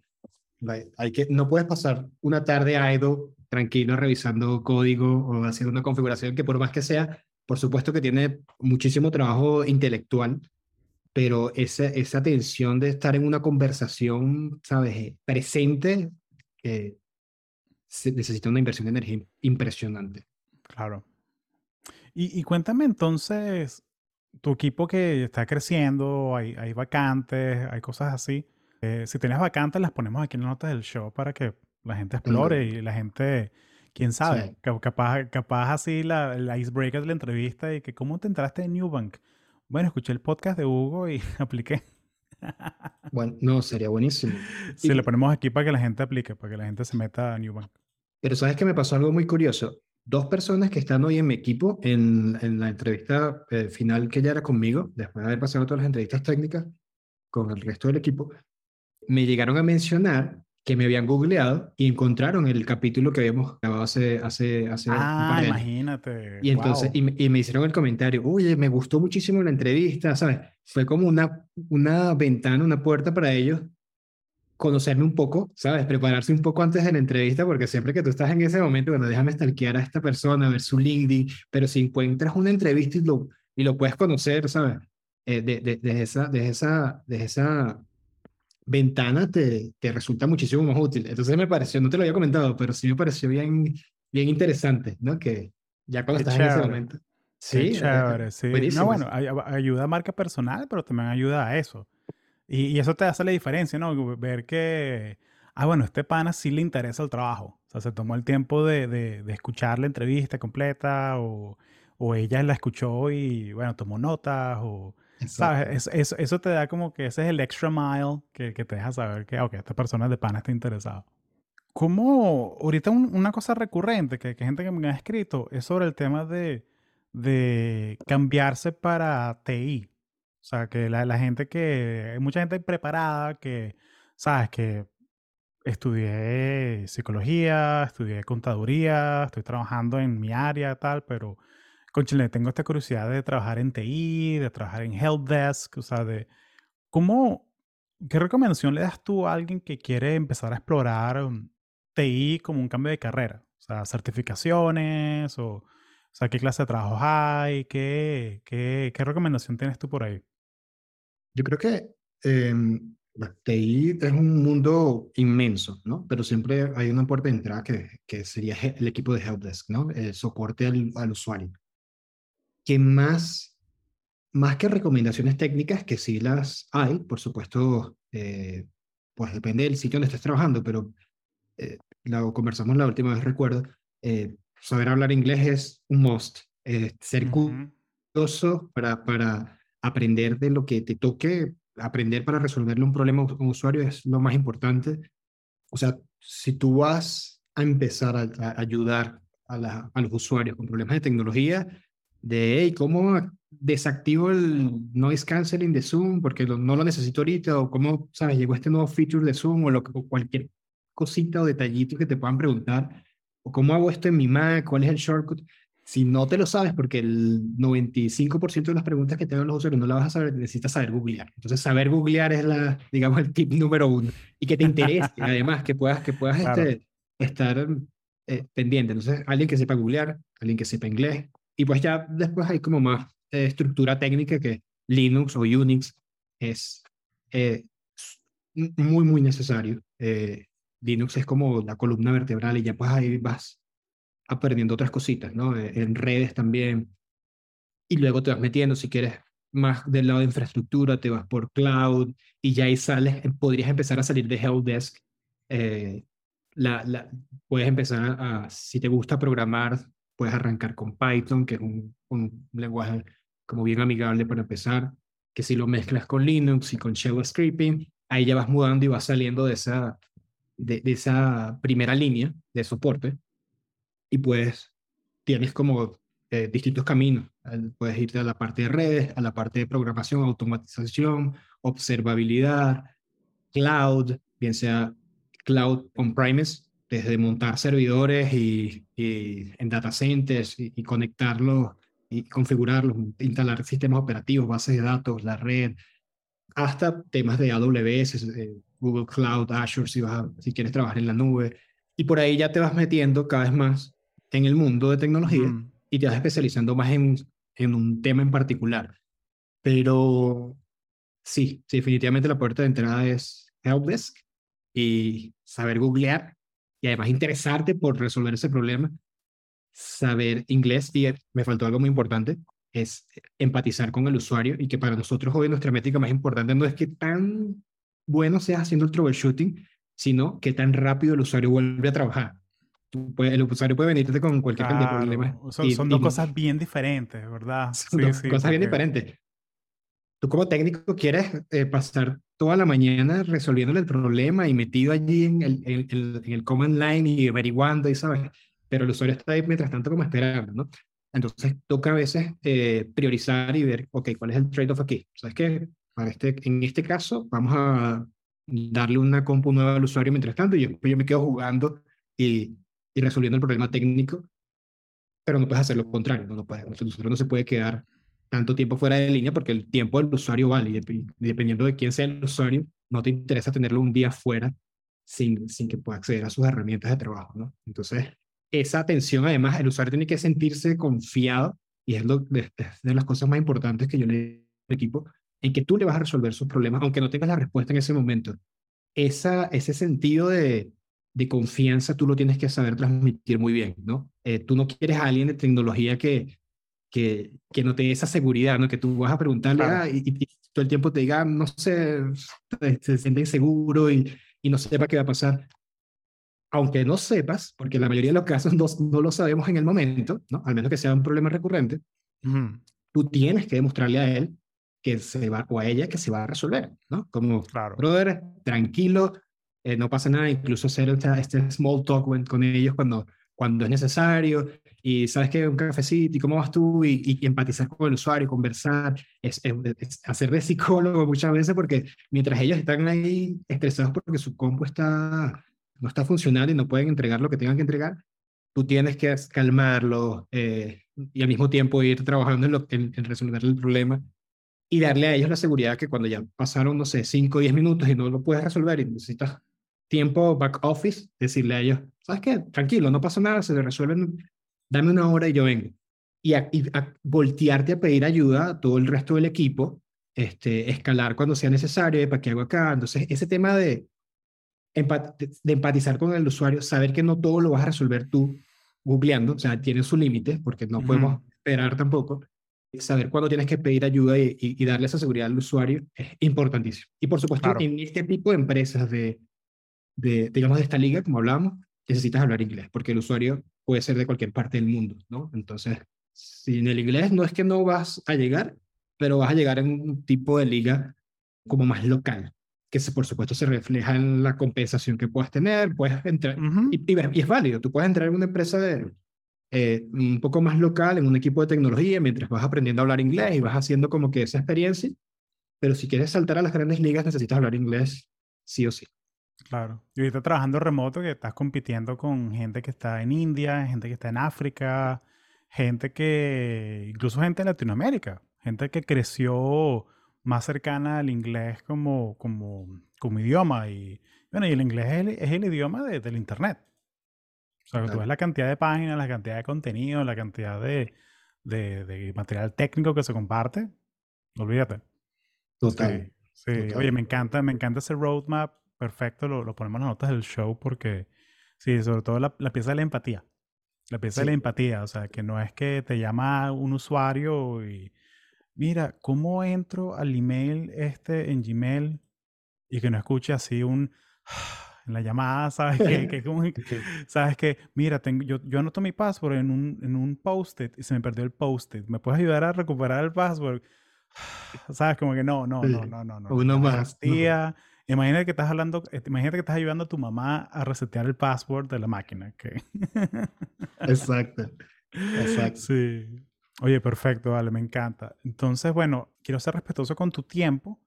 [SPEAKER 2] hay que, no puedes pasar una tarde a Ido tranquilo revisando código o haciendo una configuración que por más que sea, por supuesto que tiene muchísimo trabajo intelectual, pero esa, esa tensión de estar en una conversación, ¿sabes? Presente, eh, necesita una inversión de energía impresionante.
[SPEAKER 1] Claro. Y, y, cuéntame entonces, tu equipo que está creciendo, hay, hay vacantes, hay cosas así. Eh, si tienes vacantes, las ponemos aquí en las notas del show para que la gente explore y la gente, quién sabe, capaz, capaz así la, el icebreaker de la entrevista y que cómo te entraste en Newbank. Bueno, escuché el podcast de Hugo y apliqué.
[SPEAKER 2] Bueno, no, sería buenísimo.
[SPEAKER 1] Sí, le ponemos aquí para que la gente aplique, para que la gente se meta a Newbank.
[SPEAKER 2] Pero sabes que me pasó algo muy curioso. Dos personas que están hoy en mi equipo, en, en la entrevista eh, final que ya era conmigo, después de haber pasado todas las entrevistas técnicas con el resto del equipo, me llegaron a mencionar que me habían googleado y encontraron el capítulo que habíamos grabado hace, hace, hace
[SPEAKER 1] ah, imagínate.
[SPEAKER 2] Y entonces, y, me hicieron el comentario, oye, me gustó muchísimo la entrevista, ¿sabes? Fue como una, una ventana, una puerta para ellos conocerme un poco, ¿sabes? Prepararse un poco antes de la entrevista, porque siempre que tú estás en ese momento, bueno, déjame stalkear a esta persona, ver su LinkedIn, pero si encuentras una entrevista y lo, y lo puedes conocer, ¿sabes? Eh, de, de, de, esa, de, esa, de esa ventana te, te resulta muchísimo más útil. Entonces me pareció, no te lo había comentado, pero sí me pareció bien, bien interesante, ¿no? Que ya cuando estás en ese momento.
[SPEAKER 1] Sí, chévere, sí. No, bueno, ayuda a marca personal, pero también ayuda a eso. Y, y, eso te hace la diferencia, ¿no? Ver que, ah, bueno, este pana sí le interesa el trabajo. O sea, se tomó el tiempo de, de, de escuchar la entrevista completa o, o ella la escuchó y, bueno, tomó notas o ¿Sabes? Eso, eso, te da como que ese es el extra mile que, que te deja saber que, ok, esta persona de pana está interesada. Como ahorita una cosa recurrente que, que gente que me ha escrito es sobre el tema de, de cambiarse para TI. O sea, que la, la, gente que, hay mucha gente preparada que, sabes, que estudié psicología, estudié contaduría, estoy trabajando en mi área, tal, pero Chile, tengo esta curiosidad de trabajar en TI, de trabajar en helpdesk, o sea, de cómo, ¿qué recomendación le das tú a alguien que quiere empezar a explorar TI como un cambio de carrera? O sea, certificaciones o, o sea, ¿qué clase de trabajos hay? ¿Qué, qué, qué recomendación tienes tú por ahí?
[SPEAKER 2] Yo creo que eh, TI es un mundo inmenso, ¿no? Pero siempre hay una puerta de entrada que, que sería el equipo de helpdesk, ¿no? El soporte al, al usuario que más más que recomendaciones técnicas, que sí las hay, por supuesto, eh, pues depende del sitio donde estés trabajando, pero eh, lo conversamos la última vez, recuerdo, eh, saber hablar inglés es un must. ser curioso para, para aprender de lo que te toque, aprender para resolverle un problema a un usuario es lo más importante. O sea, si tú vas a empezar a, ayudar a, la, a, los usuarios con problemas de tecnología, de hey, cómo desactivo el noise canceling de Zoom porque no lo necesito ahorita, o cómo, sabes, llegó este nuevo feature de Zoom, o, lo, o cualquier cosita o detallito que te puedan preguntar, o cómo hago esto en mi Mac, cuál es el shortcut. Si no te lo sabes, porque el 95% de las preguntas que te dan los usuarios no las vas a saber, necesitas saber googlear. Entonces, saber googlear es la, digamos, el tip número uno. Y que te interese, además, que puedas, que puedas este, estar eh, pendiente. Entonces, alguien que sepa googlear, alguien que sepa inglés. Y pues ya después hay como más eh, estructura técnica que Linux o Unix es eh, muy, muy necesario. Linux es como la columna vertebral y ya pues ahí vas aprendiendo otras cositas, ¿no? Eh, en redes también. Y luego te vas metiendo, si quieres más del lado de infraestructura, te vas por cloud y ya ahí sales, eh, podrías empezar a salir de helpdesk. Eh, puedes empezar a, si te gusta programar, puedes arrancar con Python, que es un, lenguaje como bien amigable para empezar, que si lo mezclas con Linux y con Shell Scripting, ahí ya vas mudando y vas saliendo de esa, de esa primera línea de soporte y pues tienes como eh, distintos caminos. Puedes irte a la parte de redes, a la parte de programación, automatización, observabilidad, cloud, bien sea cloud on-premise, desde montar servidores y, en data centers y, conectarlos y configurarlos, instalar sistemas operativos, bases de datos, la red, hasta temas de AWS, eh, Google Cloud, Azure, si, si quieres trabajar en la nube. Y por ahí ya te vas metiendo cada vez más en el mundo de tecnología y te vas especializando más en, en un tema en particular. Pero sí, definitivamente la puerta de entrada es Helpdesk y saber googlear y además interesarte por resolver ese problema, saber inglés y me faltó algo muy importante, es empatizar con el usuario y que para nosotros hoy nuestra métrica más importante no es que tan bueno seas haciendo el troubleshooting, sino que tan rápido el usuario vuelve a trabajar el usuario puede venirte con cualquier cantidad de problemas.
[SPEAKER 1] Son, dos cosas bien diferentes, ¿verdad?
[SPEAKER 2] Son dos cosas bien diferentes. Tú como técnico quieres eh, pasar toda la mañana resolviendo el problema y metido allí en el, en, el command line y averiguando y sabes, pero el usuario está ahí mientras tanto como esperando, ¿no? Entonces toca a veces eh, priorizar y ver, ok, ¿cuál es el trade-off aquí? ¿Sabes qué? Para este, en este caso vamos a darle una compu nueva al usuario mientras tanto y yo, yo me quedo jugando y y resolviendo el problema técnico, pero no puedes hacer lo contrario, no, no puedes, el usuario no se puede quedar tanto tiempo fuera de línea porque el tiempo del usuario vale y, dependiendo de quién sea el usuario, no te interesa tenerlo un día fuera sin, sin que pueda acceder a sus herramientas de trabajo, ¿no? Entonces, esa atención, además, el usuario tiene que sentirse confiado y es lo, de, las cosas más importantes que yo le equipo, en que tú le vas a resolver sus problemas, aunque no tengas la respuesta en ese momento. Esa, ese sentido de, de confianza tú lo tienes que saber transmitir muy bien, ¿no? Eh, tú no quieres a alguien de tecnología que, que, que no te dé esa seguridad, ¿no? Que tú vas a preguntarle ah, y, todo el tiempo te diga, no sé, se siente inseguro y, y no sepa qué va a pasar. Aunque no sepas, porque la mayoría de los casos no, no lo sabemos en el momento, ¿no? Al menos que sea un problema recurrente, tú tienes que demostrarle a él que se va, o a ella que se va a resolver, ¿no? Como, claro. brother, tranquilo, eh, no pasa nada, incluso hacer este small talk con ellos cuando, cuando es necesario, y sabes que un cafecito, y cómo vas tú, y, empatizar con el usuario, conversar, es, hacer de psicólogo muchas veces, porque mientras ellos están ahí estresados porque su compu está, no está funcionando y no pueden entregar lo que tengan que entregar, tú tienes que calmarlo eh, y al mismo tiempo ir trabajando en, en, resolver el problema y darle a ellos la seguridad que cuando ya pasaron, no sé, 5 o 10 minutos y no lo puedes resolver y necesitas tiempo back office, decirle a ellos, ¿sabes qué? Tranquilo, no pasa nada, se resuelven, dame una hora y yo vengo. Y a, voltearte a pedir ayuda a todo el resto del equipo, este, escalar cuando sea necesario, ¿para qué hago acá? Entonces, ese tema de, de empatizar con el usuario, saber que no todo lo vas a resolver tú googleando, o sea, tiene su límite, porque no podemos esperar tampoco, saber cuándo tienes que pedir ayuda y, darle esa seguridad al usuario es importantísimo. Y por supuesto, en este tipo de empresas de, de, digamos, de esta liga, como hablamos, necesitas hablar inglés, porque el usuario puede ser de cualquier parte del mundo, ¿no? Entonces, si en el inglés no es que no vas a llegar, pero vas a llegar en un tipo de liga como más local, que se, por supuesto se refleja en la compensación que puedas tener, puedes entrar, y, y, es válido, tú puedes entrar en una empresa de, eh, un poco más local, en un equipo de tecnología, mientras vas aprendiendo a hablar inglés y vas haciendo como que esa experiencia, pero si quieres saltar a las grandes ligas necesitas hablar inglés sí o sí.
[SPEAKER 1] Claro. Y ahorita trabajando remoto, que estás compitiendo con gente que está en India, gente que está en África, gente que, incluso gente en Latinoamérica, gente que creció más cercana al inglés como, como, como idioma. Y bueno, y el inglés es el, idioma del Internet. O sea, tú ves la cantidad de páginas, la cantidad de contenido, la cantidad de, de, material técnico que se comparte, olvídate.
[SPEAKER 2] Total.
[SPEAKER 1] Sí, oye, me encanta, me encanta ese roadmap, perfecto, lo, lo ponemos en las notas del show porque, sí, sobre todo la, la pieza de la empatía. La pieza de la empatía, o sea, que no es que te llama un usuario y, mira, ¿cómo entro al email este en Gmail y que no escuche así un en la llamada, ¿sabes? Que, que como, ¿Sabes que Mira, tengo, yo, yo anoto mi password en un, en un post-it y se me perdió el post-it. ¿Me puedes ayudar a recuperar el password? ¿Sabes? Como que no, no, no, no, no. no.
[SPEAKER 2] Uno más.
[SPEAKER 1] Tía, imagínate que estás hablando, este, imagínate que estás ayudando a tu mamá a resetear el password de la máquina. que
[SPEAKER 2] Exacto. Exacto.
[SPEAKER 1] Sí. Oye, perfecto, vale, me encanta. Entonces, bueno, quiero ser respetuoso con tu tiempo.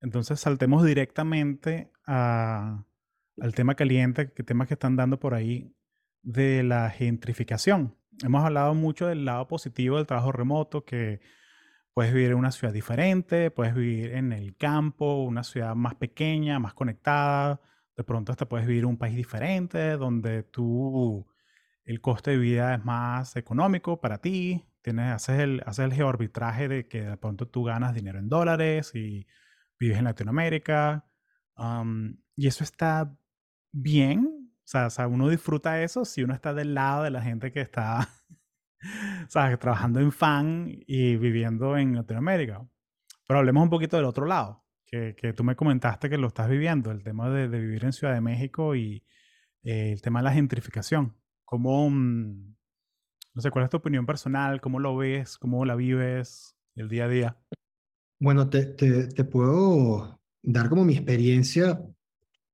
[SPEAKER 1] Entonces, saltemos directamente a, al tema caliente, que temas que están dando por ahí de la gentrificación. Hemos hablado mucho del lado positivo del trabajo remoto, que puedes vivir en una ciudad diferente, puedes vivir en el campo, una ciudad más pequeña, más conectada, de pronto hasta puedes vivir en un país diferente, donde tú, el coste de vida es más económico para ti, tienes, haces, el, haces el geoarbitraje de que de pronto tú ganas dinero en dólares y vives en Latinoamérica. y eso está bien. O sea, uno disfruta eso si uno está del lado de la gente que está, ¿sabes? Trabajando en fan y viviendo en Latinoamérica. Pero hablemos un poquito del otro lado, que, que tú me comentaste que lo estás viviendo, el tema de, de vivir en Ciudad de México y eh, el tema de la gentrificación. ¿Cómo, mm, no sé, cuál es tu opinión personal? ¿Cómo lo ves? ¿Cómo la vives el día a día?
[SPEAKER 2] Bueno, te, te, te puedo dar como mi experiencia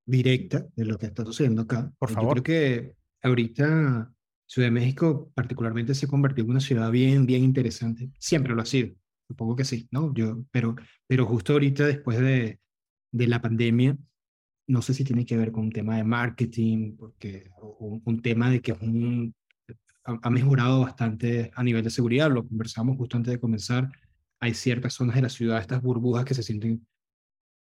[SPEAKER 2] directa de lo que está sucediendo acá.
[SPEAKER 1] Por favor.
[SPEAKER 2] Yo creo que ahorita Ciudad de México particularmente se convirtió en una ciudad bien, bien interesante. Siempre lo ha sido, supongo que sí, ¿no? Yo, pero, pero justo ahorita después de, de la pandemia, no sé si tiene que ver con un tema de marketing, porque un, tema de que es un, ha, ha mejorado bastante a nivel de seguridad, lo conversamos justo antes de comenzar, hay ciertas zonas de la ciudad, estas burbujas que se sienten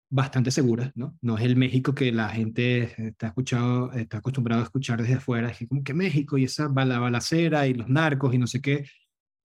[SPEAKER 2] bastante seguras, ¿no? No es el México que la gente está, escuchado, está acostumbrado a escuchar desde afuera, es como que México y esa bala, balacera y los narcos y no sé qué.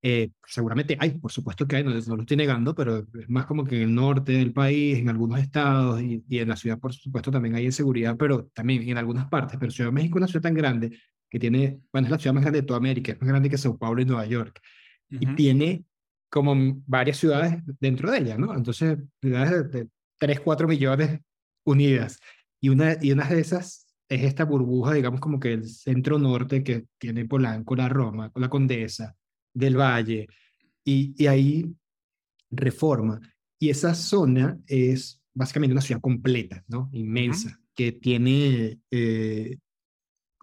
[SPEAKER 2] Eh, seguramente hay, por supuesto que hay, no, lo estoy negando, pero es más como que en el norte del país, en algunos estados y, y, en la ciudad, por supuesto, también hay inseguridad, pero también en algunas partes. Pero Ciudad de México es una ciudad tan grande que tiene, bueno, es la ciudad más grande de toda América, es más grande que Sao Paulo y Nueva York, y tiene como varias ciudades dentro de ella, ¿no? Entonces, ciudades de, de 3, 4 millones unidas. Y una, y una de esas es esta burbuja, digamos, como que el centro norte que tiene Polanco, la Roma, la Condesa, del Valle, y, y ahí reforma. Y esa zona es básicamente una ciudad completa, ¿no? Inmensa, que tiene eh,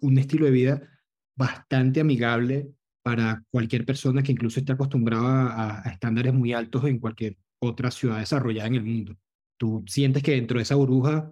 [SPEAKER 2] un estilo de vida bastante amigable para cualquier persona que incluso esté acostumbrada a estándares muy altos en cualquier otra ciudad desarrollada en el mundo tú sientes que dentro de esa burbuja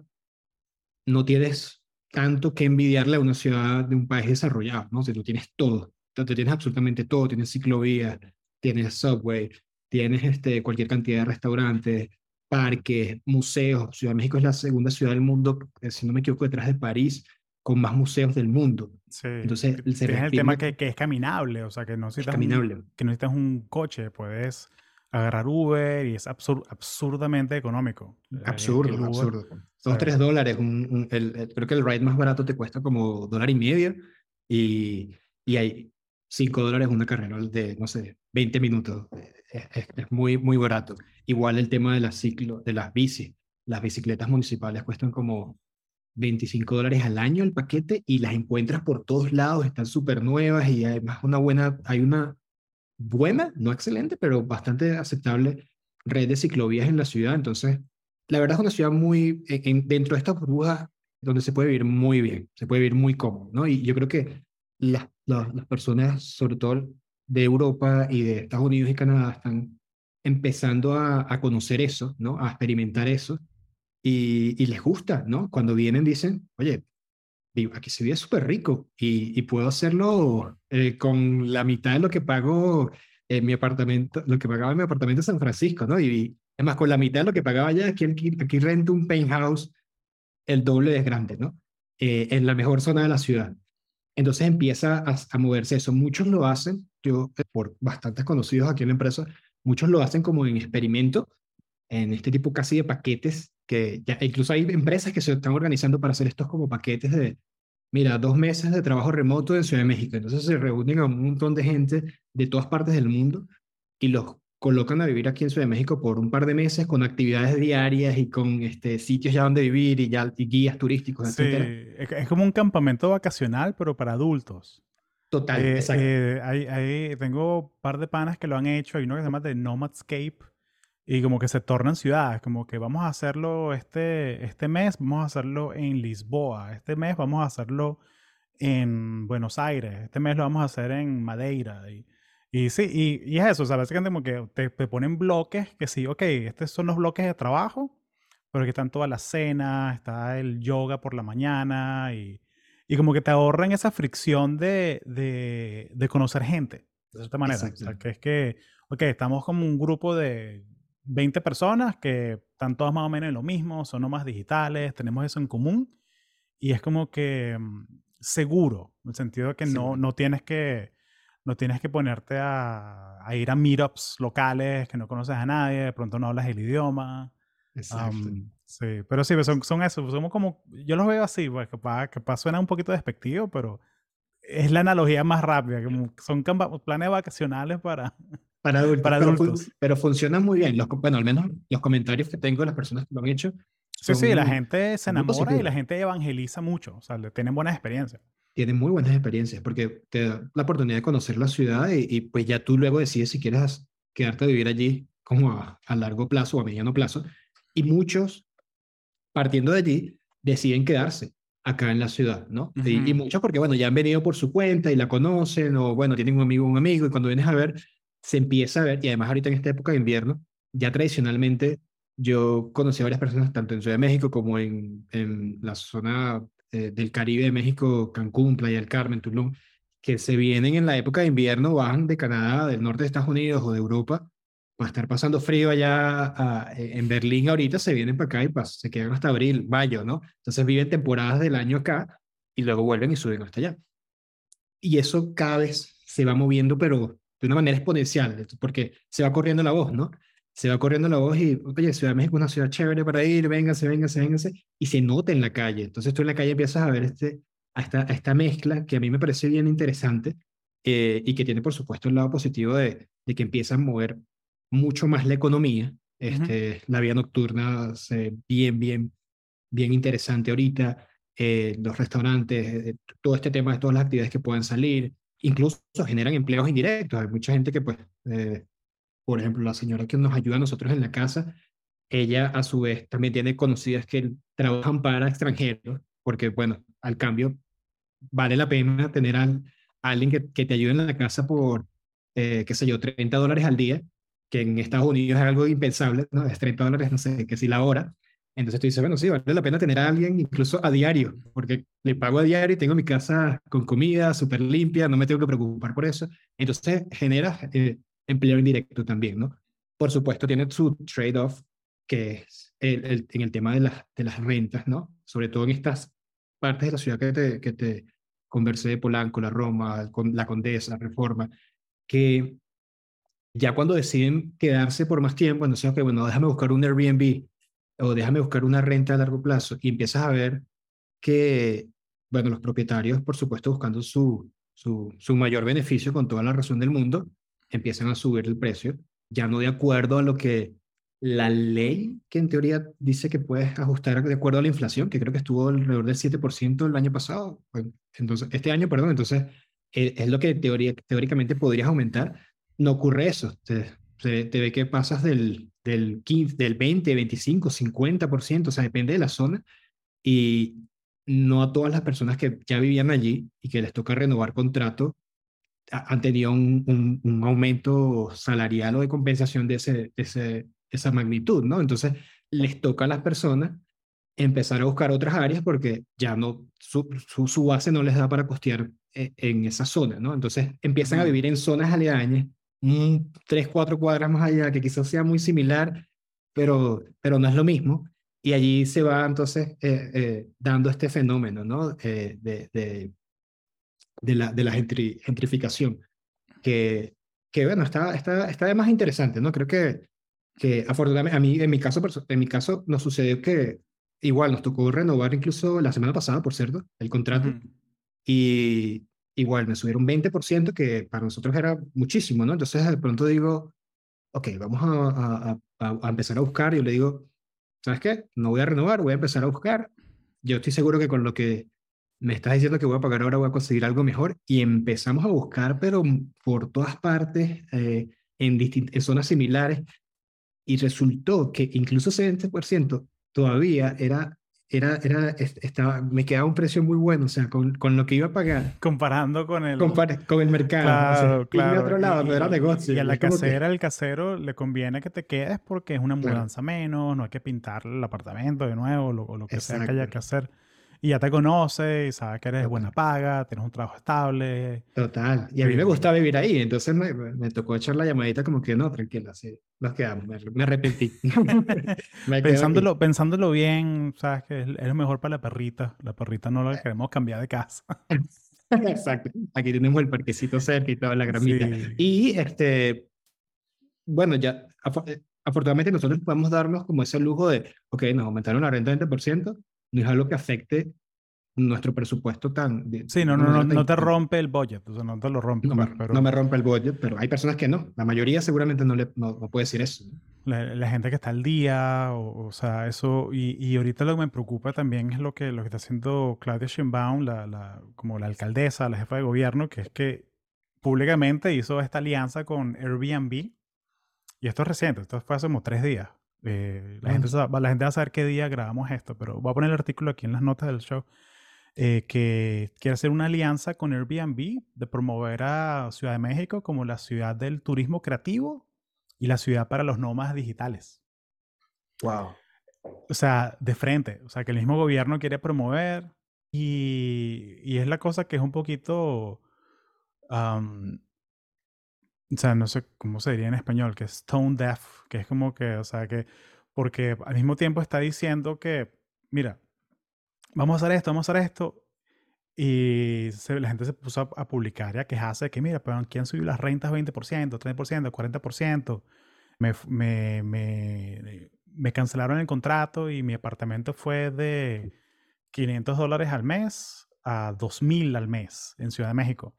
[SPEAKER 2] no tienes tanto que envidiarle a una ciudad de un país desarrollado, ¿no? Si tú tienes todo, tú tienes absolutamente todo, tienes ciclovías, tienes subway, tienes este, cualquier cantidad de restaurantes, parques, museos. Ciudad de México es la segunda ciudad del mundo, eh, si no me equivoco, detrás de París, con más museos del mundo.
[SPEAKER 1] Sí. Entonces, se el tema que, que, es caminable, o sea, que no necesitas,
[SPEAKER 2] caminable.
[SPEAKER 1] Un, que no necesitas un coche, puedes agarrar Uber y es absurdamente económico.
[SPEAKER 2] Absurdo, absurdo. Dos, tres dólares. Creo que el ride más barato te cuesta como dólar y medio y, y hay cinco dólares una carrera de, no sé, 20 minutos. es, es, muy, muy barato. Igual el tema de las, ciclo, de las bicis. Las bicicletas municipales cuestan como 25 dólares al año el paquete y las encuentras por todos lados, están súper nuevas y además una buena, hay una buena, no excelente, pero bastante aceptable red de ciclovías en la ciudad. Entonces, la verdad es una ciudad muy, dentro de estas burbujas, donde se puede vivir muy bien, se puede vivir muy cómodo, ¿no? Y yo creo que las, las, las personas, sobre todo de Europa y de Estados Unidos y Canadá, están empezando a, a conocer eso, ¿no? A experimentar eso y, y, les gusta, ¿no? Cuando vienen dicen, oye, aquí se vive súper rico y, y, puedo hacerlo eh, con la mitad de lo que pago en mi apartamento, lo que pagaba en mi apartamento en San Francisco, ¿no? Y, es más, con la mitad de lo que pagaba allá, aquí, aquí, aquí rento un penthouse el doble de grande, ¿no? Eh, en la mejor zona de la ciudad. Entonces empieza a, a, moverse eso. Muchos lo hacen, yo eh, por bastantes conocidos aquí en la empresa, muchos lo hacen como en experimento, en este tipo casi de paquetes, que ya incluso hay empresas que se están organizando para hacer estos como paquetes de, mira, dos meses de trabajo remoto en Ciudad de México. Entonces se reúnen a un montón de gente de todas partes del mundo y los colocan a vivir aquí en Ciudad de México por un par de meses con actividades diarias y con este, sitios ya donde vivir y, ya, y guías turísticos,
[SPEAKER 1] sí, Es como un campamento vacacional, pero para adultos.
[SPEAKER 2] Total, eh, exacto.
[SPEAKER 1] Eh, hay, hay, tengo un par de panas que lo han hecho. Hay uno que se llama The Nomadscape y como que se tornan ciudades. Como que vamos a hacerlo este, este mes, vamos a hacerlo en Lisboa. Este mes vamos a hacerlo en Buenos Aires. Este mes lo vamos a hacer en Madeira. Y, y sí, y, y, es eso, o sea, básicamente como que te, te, ponen bloques que sí, ok, estos son los bloques de trabajo, pero aquí están todas las cenas, está el yoga por la mañana y, y como que te ahorran esa fricción de, de, de conocer gente, de cierta manera. O sea, que es que, ok, estamos como un grupo de 20 personas que están todas más o menos en lo mismo, son nomás digitales, tenemos eso en común y es como que mm, seguro, en el sentido de que sí. no, no tienes que no tienes que ponerte a, a, ir a meetups locales que no conoces a nadie, de pronto no hablas el idioma.
[SPEAKER 2] Exacto. Um,
[SPEAKER 1] sí, pero sí, son, son eso, somos como, yo los veo así, pues, capaz, capaz suena un poquito despectivo, pero es la analogía más rápida, como son planes vacacionales para,
[SPEAKER 2] para adultos.
[SPEAKER 1] Para adultos.
[SPEAKER 2] Pero, pero funcionan muy bien, los, bueno, al menos los comentarios que tengo de las personas que lo han hecho.
[SPEAKER 1] Sí, sí, la gente se enamora y la gente evangeliza mucho, o sea, tienen buenas experiencias
[SPEAKER 2] tienen muy buenas experiencias porque te da la oportunidad de conocer la ciudad y, y pues ya tú luego decides si quieres quedarte a vivir allí como a, a, largo plazo o a mediano plazo. Y muchos, partiendo de allí, deciden quedarse acá en la ciudad, ¿no? Uh -huh. y, y, muchos porque, bueno, ya han venido por su cuenta y la conocen o, bueno, tienen un amigo un amigo y cuando vienes a ver, se empieza a ver, y además ahorita en esta época de invierno, ya tradicionalmente yo conocí a varias personas, tanto en Ciudad de México como en, en la zona eh, del Caribe de México, Cancún, Playa del Carmen, Tulum, que se vienen en la época de invierno, van de Canadá, del norte de Estados Unidos o de Europa, para estar pasando frío allá a, en Berlín ahorita, se vienen para acá y pas, se quedan hasta abril, mayo, ¿no? Entonces viven temporadas del año acá y luego vuelven y suben hasta allá. Y eso cada vez se va moviendo, pero de una manera exponencial, porque se va corriendo la voz, ¿no? se va corriendo la voz y, oye, Ciudad de México es una ciudad chévere para ir, véngase, véngase, véngase, y se nota en la calle. Entonces tú en la calle empiezas a ver este, a esta, a esta mezcla que a mí me parece bien interesante eh, y que tiene, por supuesto, el lado positivo de, de, que empieza a mover mucho más la economía. Este, uh -huh. La vida nocturna se bien, bien, bien interesante ahorita. Eh, los restaurantes, eh, todo este tema de todas las actividades que puedan salir, incluso generan empleos indirectos. Hay mucha gente que pues eh, por ejemplo, la señora que nos ayuda a nosotros en la casa, ella a su vez también tiene conocidas que trabajan para extranjeros, porque bueno, al cambio vale la pena tener a, alguien que, que, te ayude en la casa por, eh, qué sé yo, 30 dólares al día, que en Estados Unidos es algo impensable, ¿no? Es 30 dólares, no sé, que si la hora. Entonces tú dices, bueno, sí, vale la pena tener a alguien incluso a diario, porque le pago a diario y tengo mi casa con comida súper limpia, no me tengo que preocupar por eso. Entonces genera eh, empleo indirecto también, ¿no? Por supuesto, tiene su trade-off, que es el, el, en el tema de, la, de las rentas, ¿no? Sobre todo en estas partes de la ciudad que te, que te conversé, Polanco, la Roma, la Condesa, Reforma, que ya cuando deciden quedarse por más tiempo, entonces, ok, bueno, déjame buscar un Airbnb o déjame buscar una renta a largo plazo y empiezas a ver que, bueno, los propietarios, por supuesto, buscando su, su, su mayor beneficio con toda la razón del mundo, empiezan a subir el precio ya no de acuerdo a lo que la ley, que en teoría dice que puedes ajustar de acuerdo a la inflación, que creo que estuvo alrededor del 7% el año pasado, entonces, este año, perdón, entonces eh, es lo que teoría, teóricamente podrías aumentar, no ocurre eso, te, te, ve que pasas del, del, 15, del 20, 25, 50%, o sea, depende de la zona, y no a todas las personas que ya vivían allí y que les toca renovar contrato han tenido un, un, aumento salarial o de compensación de, ese, ese, esa magnitud, ¿no? Entonces, les toca a las personas empezar a buscar otras áreas porque ya no, su, su, base no les da para costear eh, en esa zona, ¿no? Entonces, empiezan a vivir en zonas aledañas, tres, cuatro cuadras más allá, que quizás sea muy similar, pero, pero no es lo mismo. Y allí se va entonces eh, eh, dando este fenómeno, ¿no? de, de de la, de la gentrificación, que, que bueno, está, está, está de más interesante, ¿no? Creo que, que afortunadamente, a mí, en mi caso, en mi caso, nos sucedió que igual nos tocó renovar incluso la semana pasada, por cierto, el contrato, y igual me subieron 20%, que para nosotros era muchísimo, ¿no? Entonces de pronto digo, ok, vamos a, a, a empezar a buscar, yo le digo, ¿sabes qué? No voy a renovar, voy a empezar a buscar. Yo estoy seguro que con lo que me estás diciendo que voy a pagar ahora, voy a conseguir algo mejor. Y empezamos a buscar, pero por todas partes, eh, en, en zonas similares. Y resultó que incluso ese 20% todavía era, era, era, estaba, me quedaba un precio muy bueno, o sea, con, con lo que iba a pagar.
[SPEAKER 1] Comparando con el...
[SPEAKER 2] con el mercado.
[SPEAKER 1] Claro, claro.
[SPEAKER 2] Y otro lado, no era negocio.
[SPEAKER 1] Y a la casera, el casero, le conviene que te quedes porque es una mudanza menos, no hay que pintar el apartamento de nuevo, o lo que sea que haya que hacer y ya te conoce y sabe que eres buena paga, tienes un trabajo estable.
[SPEAKER 2] Total. Y a mí me gusta vivir ahí, entonces me, me tocó echar la llamadita como que no, tranquila, sí, nos quedamos, me, arrepentí.
[SPEAKER 1] pensándolo, pensándolo bien, sabes que es, lo mejor para la perrita, la perrita no la queremos cambiar de casa.
[SPEAKER 2] Exacto. Aquí tenemos el parquecito cerca y toda la gramita. Y este, bueno, ya eh, afortunadamente nosotros podemos darnos como ese lujo de, ok, nos aumentaron la renta 20%, no es algo que afecte nuestro presupuesto tan...
[SPEAKER 1] sí, no, no, no, no te rompe el budget, o sea, no te lo rompe.
[SPEAKER 2] No, me, no me rompe el budget, pero hay personas que no. La mayoría seguramente no, le, no, puede decir eso.
[SPEAKER 1] La, gente que está al día, o, sea, eso, y, y, ahorita lo que me preocupa también es lo que, lo que está haciendo Claudia Sheinbaum, la, la, como la alcaldesa, la jefa de gobierno, que es que públicamente hizo esta alianza con Airbnb, y esto es reciente, esto fue hace como tres días, eh, la, gente, la gente va a saber qué día grabamos esto, pero voy a poner el artículo aquí en las notas del show. Eh, que quiere hacer una alianza con Airbnb de promover a Ciudad de México como la ciudad del turismo creativo y la ciudad para los nómadas digitales.
[SPEAKER 2] Wow.
[SPEAKER 1] O sea, de frente. O sea, que el mismo gobierno quiere promover y, y es la cosa que es un poquito o sea, no sé cómo se diría en español, que es tone deaf, que es como que, o sea, que, porque al mismo tiempo está diciendo que, mira, vamos a hacer esto, vamos a hacer esto, y la gente se puso a, publicar y a quejarse de que, mira, pero aquí han subido las rentas 20%, 30%, 40%, me, me, me, me cancelaron el contrato y mi apartamento fue de 500 dólares al mes a 2000 al mes en Ciudad de México.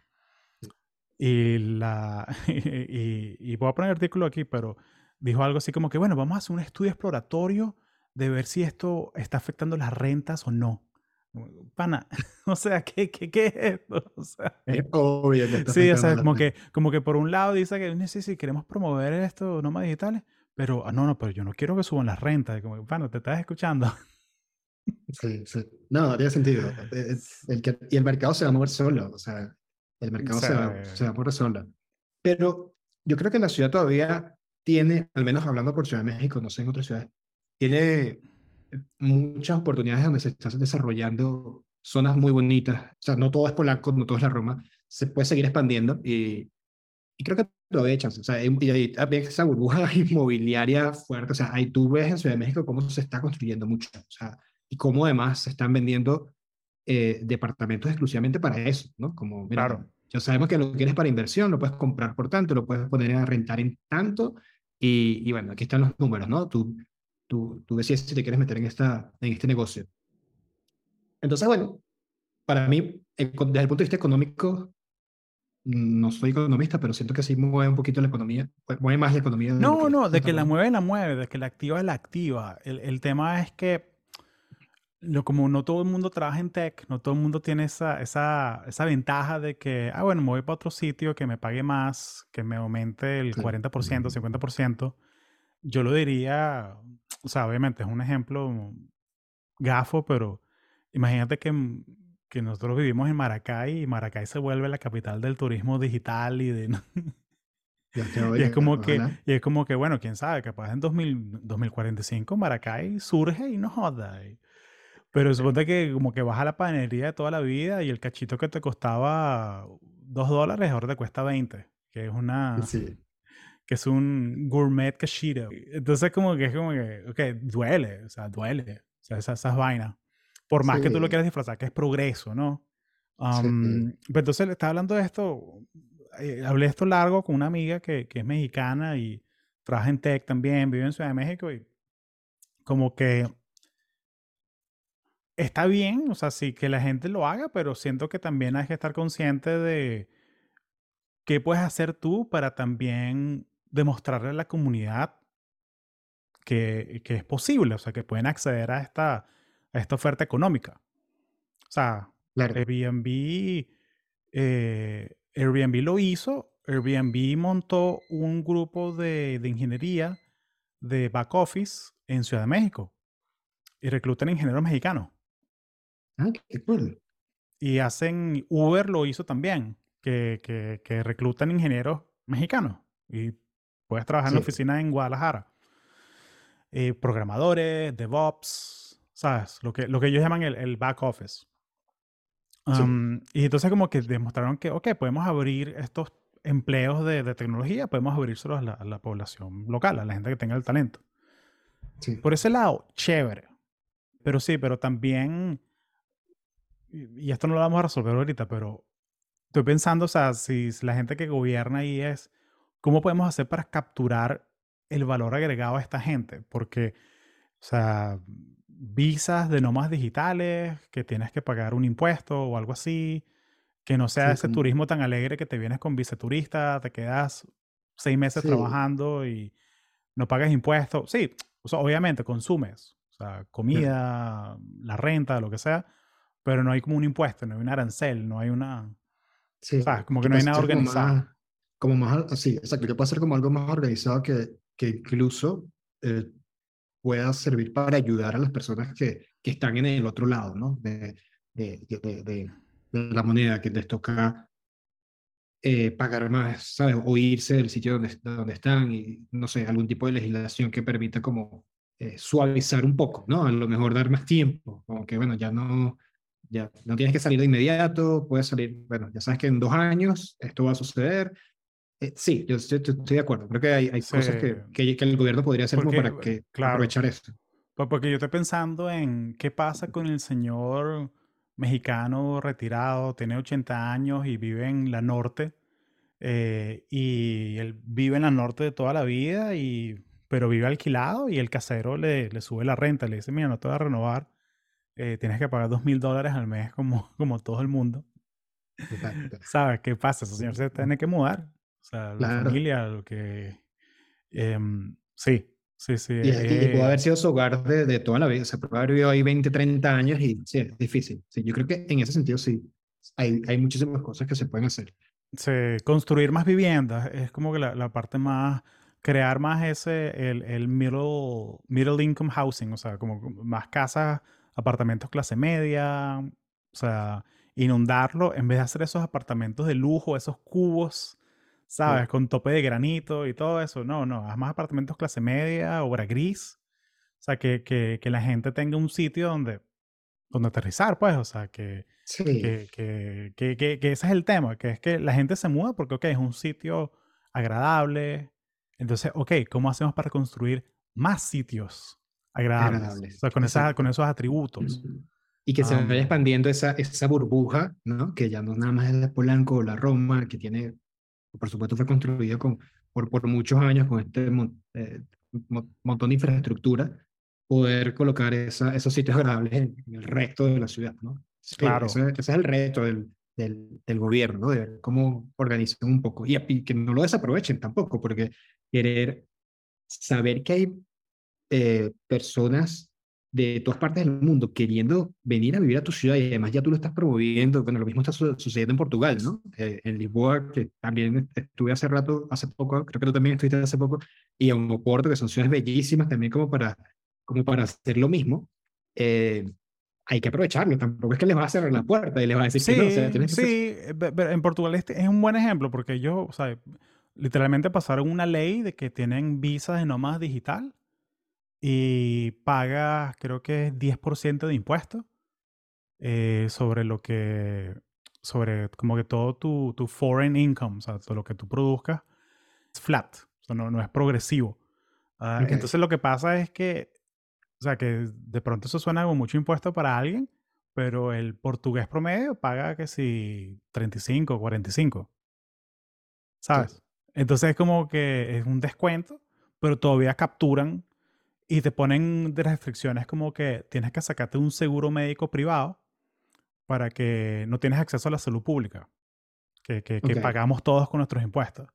[SPEAKER 1] Y, la, y, voy a poner el artículo aquí, pero dijo algo así como que, bueno, vamos a hacer un estudio exploratorio de ver si esto está afectando las rentas o no. Pana, o sea, ¿qué, qué, qué es esto? O sea,
[SPEAKER 2] es obvio que
[SPEAKER 1] Sí, o sea, como que, como que por un lado dice que sí, sí, queremos promover esto, nómadas digitales, pero ah, no, no, pero yo no quiero que suban las rentas. Como, pana, te estás escuchando.
[SPEAKER 2] Sí, sí. No, tiene sentido. El que, y el mercado se va a mover solo. O sea, el mercado se, va, se va por resolver. Pero yo creo que la ciudad todavía tiene, al menos hablando por Ciudad de México, no sé en otras ciudades, tiene muchas oportunidades donde se están desarrollando zonas muy bonitas. O sea, no todo es Polanco, no todo es la Roma. Se puede seguir expandiendo y, y creo que todavía hay chances. O sea, y, hay también esa burbuja inmobiliaria fuerte. O sea, ahí tú ves en Ciudad de México cómo se está construyendo mucho. O sea, y cómo además se están vendiendo eh, departamentos exclusivamente para eso, ¿no? Como,
[SPEAKER 1] claro.
[SPEAKER 2] Ya sabemos que lo quieres para inversión, lo puedes comprar por tanto, lo puedes poner a rentar en tanto, y, y bueno, aquí están los números, ¿no? Tú, tú, tú decides si te quieres meter en, esta, en este negocio. Entonces, bueno, para mí, desde el punto de vista económico, no soy economista, pero siento que sí mueve un poquito la economía, mueve más la economía.
[SPEAKER 1] no, no, de que la mueve, la mueve, de que la activa, la activa. El, el tema es que lo, como no todo el mundo trabaja en tech, no todo el mundo tiene esa, esa, esa ventaja de que, ah, bueno, me voy para otro sitio que me pague más, que me aumente el 40%, 50%. Yo lo diría, o sea, obviamente es un ejemplo gafo, pero imagínate que que nosotros vivimos en Maracay y Maracay se vuelve la capital del turismo digital y de... y, es como que, y es como que, bueno, quién sabe, capaz en 2000, 2045 Maracay surge y no joda. Pero suponte que como que vas a la panadería de toda la vida y el cachito que te costaba dos dólares ahora te cuesta 20, que es una... que es un gourmet cachito. Entonces como que es como que, ok, duele, o sea, duele, o sea, esas, esas vainas. Por más que tú lo quieras disfrazar, que es progreso, ¿no? Um, Pero entonces le estaba hablando de esto, eh, hablé esto largo con una amiga que, que, es mexicana y trabaja en tech también, vive en Ciudad de México y como que está bien, o sea, sí que la gente lo haga, pero siento que también hay que estar consciente de qué puedes hacer tú para también demostrarle a la comunidad que, que es posible, o sea, que pueden acceder a esta a esta oferta económica. O sea, Airbnb, eh, Airbnb lo hizo, Airbnb montó un grupo de, de, ingeniería de back office en Ciudad de México y reclutan ingenieros mexicanos.
[SPEAKER 2] Ah, qué cool.
[SPEAKER 1] Y hacen, Uber lo hizo también, que, que, que reclutan ingenieros mexicanos y puedes trabajar en la oficina en Guadalajara. Eh, programadores, DevOps, ¿sabes? Lo que, lo que ellos llaman el, el back office. y entonces como que demostraron que, ok, podemos abrir estos empleos de, de tecnología, podemos abrírselos a la, a la, población local, a la gente que tenga el talento. Sí. Por ese lado, chévere. Pero sí, pero también, y esto no lo vamos a resolver ahorita, pero estoy pensando, o sea, si la gente que gobierna ahí es, ¿cómo podemos hacer para capturar el valor agregado a esta gente? Porque, o sea, visas de nómadas digitales, que tienes que pagar un impuesto o algo así, que no sea ese turismo tan alegre que te vienes con visa turista, te quedas seis meses trabajando y no pagas impuestos. Sí, obviamente consumes, o sea, comida, la renta, lo que sea, pero no hay como un impuesto, no hay un arancel, no hay una... Sí, como que no hay nada organizado.
[SPEAKER 2] Como más, sí, exacto, que puede ser como algo más organizado que, que incluso eh, pueda servir para ayudar a las personas que, que están en el otro lado, ¿no? De, de, de, de la moneda, que les toca eh, pagar más, ¿sabes? O irse del sitio donde, donde están y, no sé, algún tipo de legislación que permita como eh, suavizar un poco, ¿no? A lo mejor dar más tiempo, como que, bueno, ya no, ya no tienes que salir de inmediato, puedes salir, bueno, ya sabes que en dos años esto va a suceder, eh, sí, yo estoy, de acuerdo. Creo que hay, hay cosas que, que, el gobierno podría hacer como para que, aprovechar eso.
[SPEAKER 1] Porque yo estoy pensando en qué pasa con el señor mexicano retirado, tiene 80 años y vive en la norte. Eh, y él vive en la norte de toda la vida, y, pero vive alquilado y el casero le, le sube la renta, le dice, mira, no te voy a renovar, eh, tienes que pagar dos mil dólares al mes como, como todo el mundo. ¿Sabes qué pasa? Ese señor se tiene que mudar. O sea, la familia, lo que... Em, sí, sí, sí.
[SPEAKER 2] Y, puede eh haber sido su hogar de, de, toda la vida. O sea, puede haber vivido ahí 20, 30 años y sí, es difícil. Sí, yo creo que en ese sentido sí, hay, hay muchísimas cosas que se pueden hacer.
[SPEAKER 1] Sí, construir más viviendas es como que la, la parte más crear más ese, el, el middle, middle income housing, o sea, como más casas, apartamentos clase media, o sea, inundarlo en vez de hacer esos apartamentos de lujo, esos cubos ¿sabes? Con tope de granito y todo eso. No, no, haz más apartamentos clase media, obra gris. O sea, que, que, que la gente tenga un sitio donde, donde aterrizar, pues. O sea, que, que, que, que, que, ese es el tema, que es que la gente se muda porque, ok, es un sitio agradable. Entonces, ok, ¿cómo hacemos para construir más sitios agradables? O sea, con, esa, con esos atributos.
[SPEAKER 2] Y que se vaya expandiendo esa, esa burbuja, ¿no? Que ya no nada más es la Polanco o la Roma, que tiene por supuesto fue construido con, por, por muchos años con este eh, montón de infraestructura, poder colocar esa, esos sitios agradables en, el resto de la ciudad, ¿no?
[SPEAKER 1] Claro.
[SPEAKER 2] Ese, ese, es el reto del, del, del gobierno, ¿no? de ver cómo organizan un poco y, y, que no lo desaprovechen tampoco, porque querer saber que hay eh, personas de todas partes del mundo queriendo venir a vivir a tu ciudad y además ya tú lo estás promoviendo. Bueno, lo mismo está sucediendo en Portugal, ¿no? Eh, en Lisboa, que también estuve hace rato, hace poco, creo que tú también estuviste hace poco, y en Oporto, que son ciudades bellísimas también como para, como para hacer lo mismo. Eh, hay que aprovecharlo, tampoco es que les va a cerrar la puerta y les va a decir
[SPEAKER 1] sí,
[SPEAKER 2] que no. O
[SPEAKER 1] sea, sí, pero en Portugal este es un buen ejemplo porque ellos, o sea, literalmente pasaron una ley de que tienen visas de nómadas digital y pagas, creo que es 10% de impuestos eh, sobre lo que, sobre como que todo tu, tu foreign income, o sea, todo lo que tú produzcas, es flat, o sea, no, no es progresivo. Uh, okay. Entonces lo que pasa es que, o sea, que de pronto eso suena como mucho impuesto para alguien, pero el portugués promedio paga que si 35, 45. ¿Sabes? Sí. Entonces es como que es un descuento, pero todavía capturan y te ponen de restricciones como que tienes que sacarte un seguro médico privado para que no tienes acceso a la salud pública, que, que, okay. que, pagamos todos con nuestros impuestos.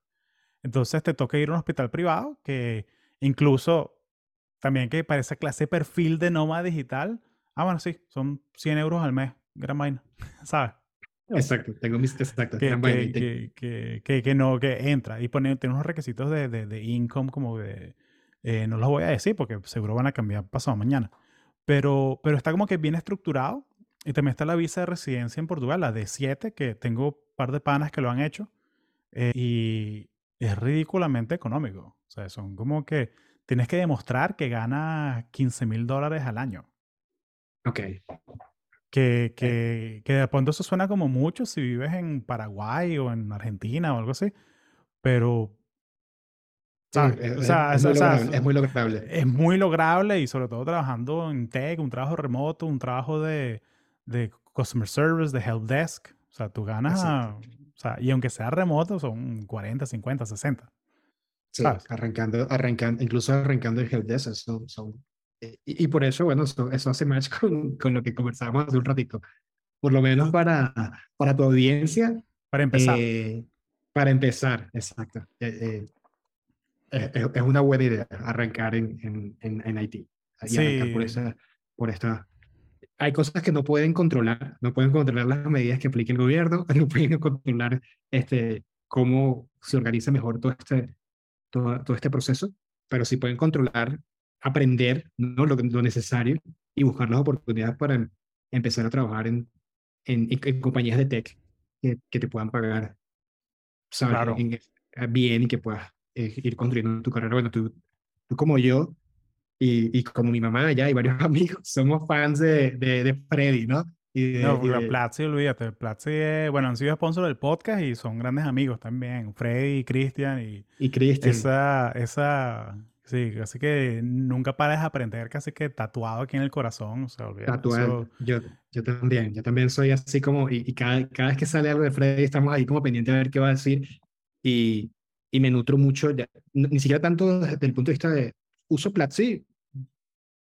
[SPEAKER 1] Entonces te toca ir a un hospital privado que incluso también que para esa clase de perfil de nómada digital, ah, bueno, sí, son 100 euros al mes, gran vaina, ¿sabes?
[SPEAKER 2] Exacto, tengo mis exacto,
[SPEAKER 1] que, que, que, que, que, que, no, que entra y pone, tiene unos requisitos de, de, de income como de eh, no los voy a decir porque seguro van a cambiar pasado mañana. Pero, pero está como que bien estructurado. Y también está la visa de residencia en Portugal, la de 7, que tengo un par de panas que lo han hecho. Eh, y es ridículamente económico. O sea, son como que tienes que demostrar que ganas 15 mil dólares al año.
[SPEAKER 2] Ok.
[SPEAKER 1] Que, que, que de pronto eso suena como mucho si vives en Paraguay o en Argentina o algo así. Pero
[SPEAKER 2] es, muy lograble, es, muy lograble,
[SPEAKER 1] y sobre todo trabajando en tech, un trabajo remoto, un trabajo de, de customer service, de help desk. O sea, tú ganas, o sea, y aunque sea remoto, son 40, 50, 60.
[SPEAKER 2] Sí, arrancando, arrancando, incluso arrancando el help desk. Son, son, y, y, por eso, bueno, eso, eso hace match con, con, lo que conversábamos hace un ratito. Por lo menos para, para tu audiencia.
[SPEAKER 1] Para empezar.
[SPEAKER 2] Eh, para empezar, exacto. Eh, eh, es, es, una buena idea arrancar en, en, en, en Haití. Y sí. arrancar por, esa, por esta... Hay cosas que no pueden controlar, no pueden controlar las medidas que aplique el gobierno, no pueden controlar este, cómo se organiza mejor todo este, todo, todo este proceso, pero sí pueden controlar, aprender ¿no? lo, lo necesario y buscar las oportunidades para empezar a trabajar en, en, en compañías de tech que, que te puedan pagar ¿sabes? Claro. En, bien y que puedas eh, ir construyendo tu carrera. Bueno, tú, tú como yo y, y, como mi mamá ya y varios amigos somos fans de, de, de Freddy, ¿no?
[SPEAKER 1] Y de, no, y de... Platzi, olvídate, Platzi, bueno, han sido sponsor del podcast y son grandes amigos también, Freddy, Cristian y...
[SPEAKER 2] Y Cristian.
[SPEAKER 1] Esa, esa, sí, así que nunca pares de aprender, casi que tatuado aquí en el corazón, o sea, olvídate.
[SPEAKER 2] Tatuado, yo, yo también, yo también soy así como, y, y cada, cada vez que sale algo de Freddy estamos ahí como pendientes a ver qué va a decir y, y me nutro mucho, ya, ni siquiera tanto desde el punto de vista de uso Platzi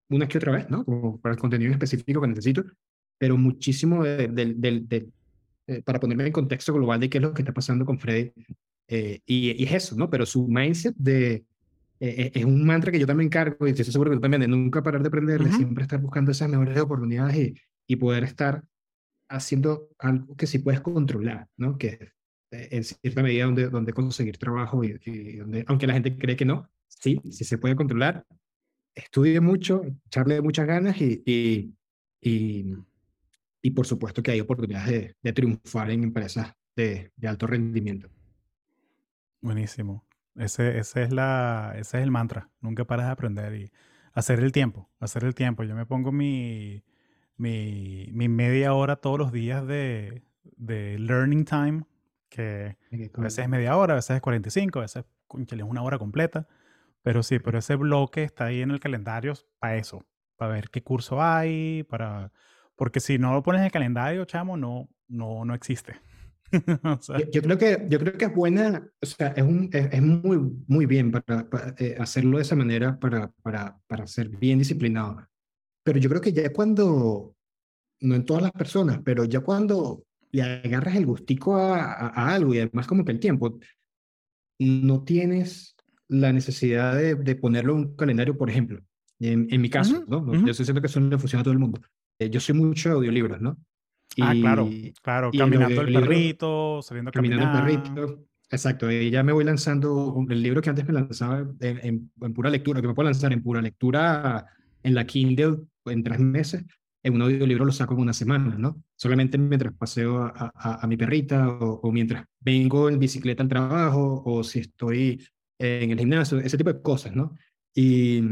[SPEAKER 2] una que otra vez, ¿no? Como para el contenido específico que necesito, pero muchísimo de, de, de, eh, para ponerme en contexto global de qué es lo que está pasando con Freddy. Eh, y, y, es eso, ¿no? Pero su mindset de, eh, es un mantra que yo también cargo y estoy seguro que tú también, de nunca parar de aprender, de siempre estar buscando esas mejores oportunidades y, y poder estar haciendo algo que sí puedes controlar, ¿no? Que en cierta medida donde, donde conseguir trabajo y, donde, aunque la gente cree que no, sí, sí se puede controlar. Estudie mucho, echarle muchas ganas y, y, y, y por supuesto que hay oportunidades de, de triunfar en empresas de, de, alto rendimiento.
[SPEAKER 1] Buenísimo. Ese, ese, es la, ese es el mantra. Nunca paras de aprender y hacer el tiempo, hacer el tiempo. Yo me pongo mi, mi, mi media hora todos los días de, de learning time que a veces es media hora, a veces es 45, a veces es una hora completa. Pero sí, pero ese bloque está ahí en el calendario para eso, para ver qué curso hay, para... Porque si no lo pones en el calendario, chamo, no, no, no existe.
[SPEAKER 2] o sea, yo, yo, creo que, yo creo que es buena, o sea, es, un, es, es muy, muy bien para, para eh, hacerlo de esa manera, para, para, para ser bien disciplinado. Pero yo creo que ya cuando, no en todas las personas, pero ya cuando le agarras el gustico a, a, algo y además como que el tiempo, no tienes la necesidad de, de ponerlo en un calendario, por ejemplo. En, en mi caso, ¿no? Yo estoy diciendo que eso no funciona a todo el mundo. Eh, yo soy mucho de audiolibros, ¿no?
[SPEAKER 1] ah, claro, claro. Caminando el, perrito, saliendo a
[SPEAKER 2] Caminando el perrito. Exacto, y ya me voy lanzando el libro que antes me lanzaba en, en, pura lectura, que me puedo lanzar en pura lectura en la Kindle en tres meses, en un audiolibro lo saco en una semana, ¿no? Solamente mientras paseo a, a, a mi perrita o, o, mientras vengo en bicicleta al trabajo o si estoy en el gimnasio, ese tipo de cosas, ¿no? Y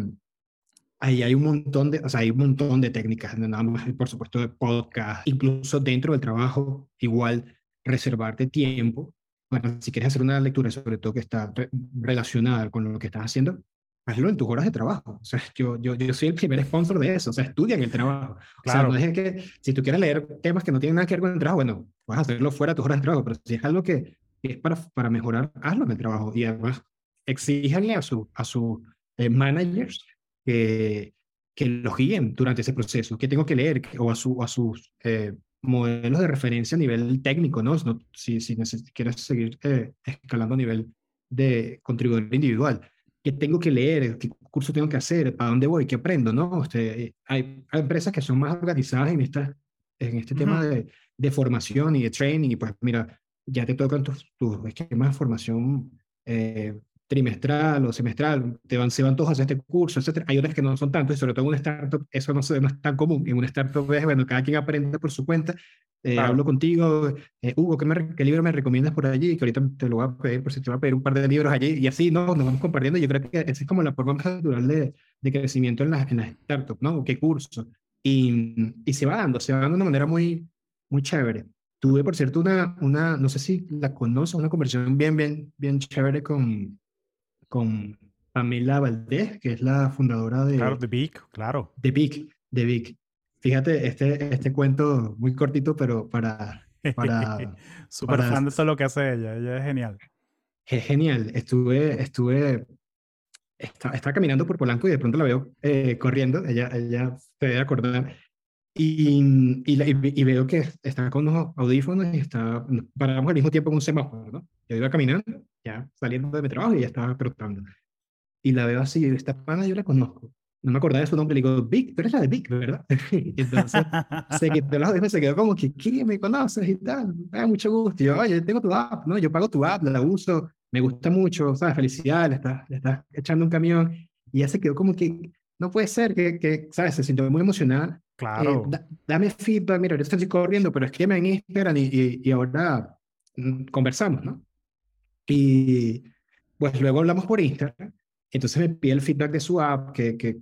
[SPEAKER 2] ahí hay un montón de, o sea, hay un montón de técnicas, nada más, por supuesto, de podcast, incluso dentro del trabajo, igual reservarte tiempo. Bueno, si quieres hacer una lectura, sobre todo que está relacionada con lo que estás haciendo, hazlo en tus horas de trabajo. O sea, yo, yo, yo soy el primer sponsor de eso. O sea, estudia en el trabajo. Claro. O sea, no que si tú quieres leer temas que no tienen nada que ver con el trabajo, bueno, vas a hacerlo fuera de tus horas de trabajo, pero si es algo que es para, para mejorar, hazlo en el trabajo. Y además, exíjanle a sus a su, eh, managers que, que los guíen durante ese proceso, que tengo que leer, o a, su, a sus eh, modelos de referencia a nivel técnico, no si, si quieres seguir eh, escalando a nivel de contribuidor individual, ¿qué tengo que leer? ¿Qué curso tengo que hacer? ¿A dónde voy? ¿Qué aprendo? ¿no? Este, hay, hay, empresas que son más organizadas en, esta, en este uh -huh. tema de, de, formación y de training, y pues mira, ya te tocan tus, tus esquemas de formación eh, trimestral o semestral, te van, se van todos a hacer este curso, etc. Hay otras que no son tanto, y sobre todo en una startup eso no, no es tan común. En una startup es, bueno, cada quien aprende por su cuenta. Eh. Hablo contigo, eh, Hugo, ¿qué, me, ¿qué, libro me recomiendas por allí? Que ahorita te lo voy a pedir, por si te voy a pedir un par de libros allí, y así, ¿no? Nos vamos compartiendo. Yo creo que esa es como la forma más natural de, de crecimiento en las en la startups, ¿no? ¿Qué curso? Y, y se va dando, se va dando de una manera muy, muy chévere. Tuve, por cierto, una, una, no sé si la conoces, una conversación bien, bien, bien chévere con, con Pamela Valdés, que es la fundadora de...
[SPEAKER 1] Claro, de Big, claro.
[SPEAKER 2] De Big, de Big. Fíjate, este, este cuento muy cortito, pero para... para
[SPEAKER 1] Súper fan de todo lo que hace ella, ella es genial.
[SPEAKER 2] Es genial, estuve, estuve, estaba, estaba caminando por Polanco y de pronto la veo eh, corriendo, ella, ella se debe acordar, y, y, la, y, y, veo que está con unos audífonos y está, paramos al mismo tiempo en un semáforo, ¿no? Yo iba caminando, ya saliendo de mi trabajo y ya estaba trotando. Y la veo así, esta pana yo la conozco. No me acordaba de su nombre, le digo, Vic, pero es la de Vic, ¿verdad? y entonces se quedó, los audífonos se quedó como que, ¿qué? ¿Me conoces? Y tal, da mucho gusto. Y yo, oye, tengo tu app, ¿no? Yo pago tu app, la uso, me gusta mucho, ¿sabes? Felicidades, le estás, le estás echando un camión. Y ya se quedó como que, no puede ser, que, que ¿sabes? Se sintió muy emocionada.
[SPEAKER 1] Claro.
[SPEAKER 2] Eh, da, dame feedback, mira, ahorita estoy corriendo, pero escríbeme en Instagram y, y, y ahora mm, conversamos, ¿no? Y pues luego hablamos por Instagram. Entonces me pide el feedback de su app, que, que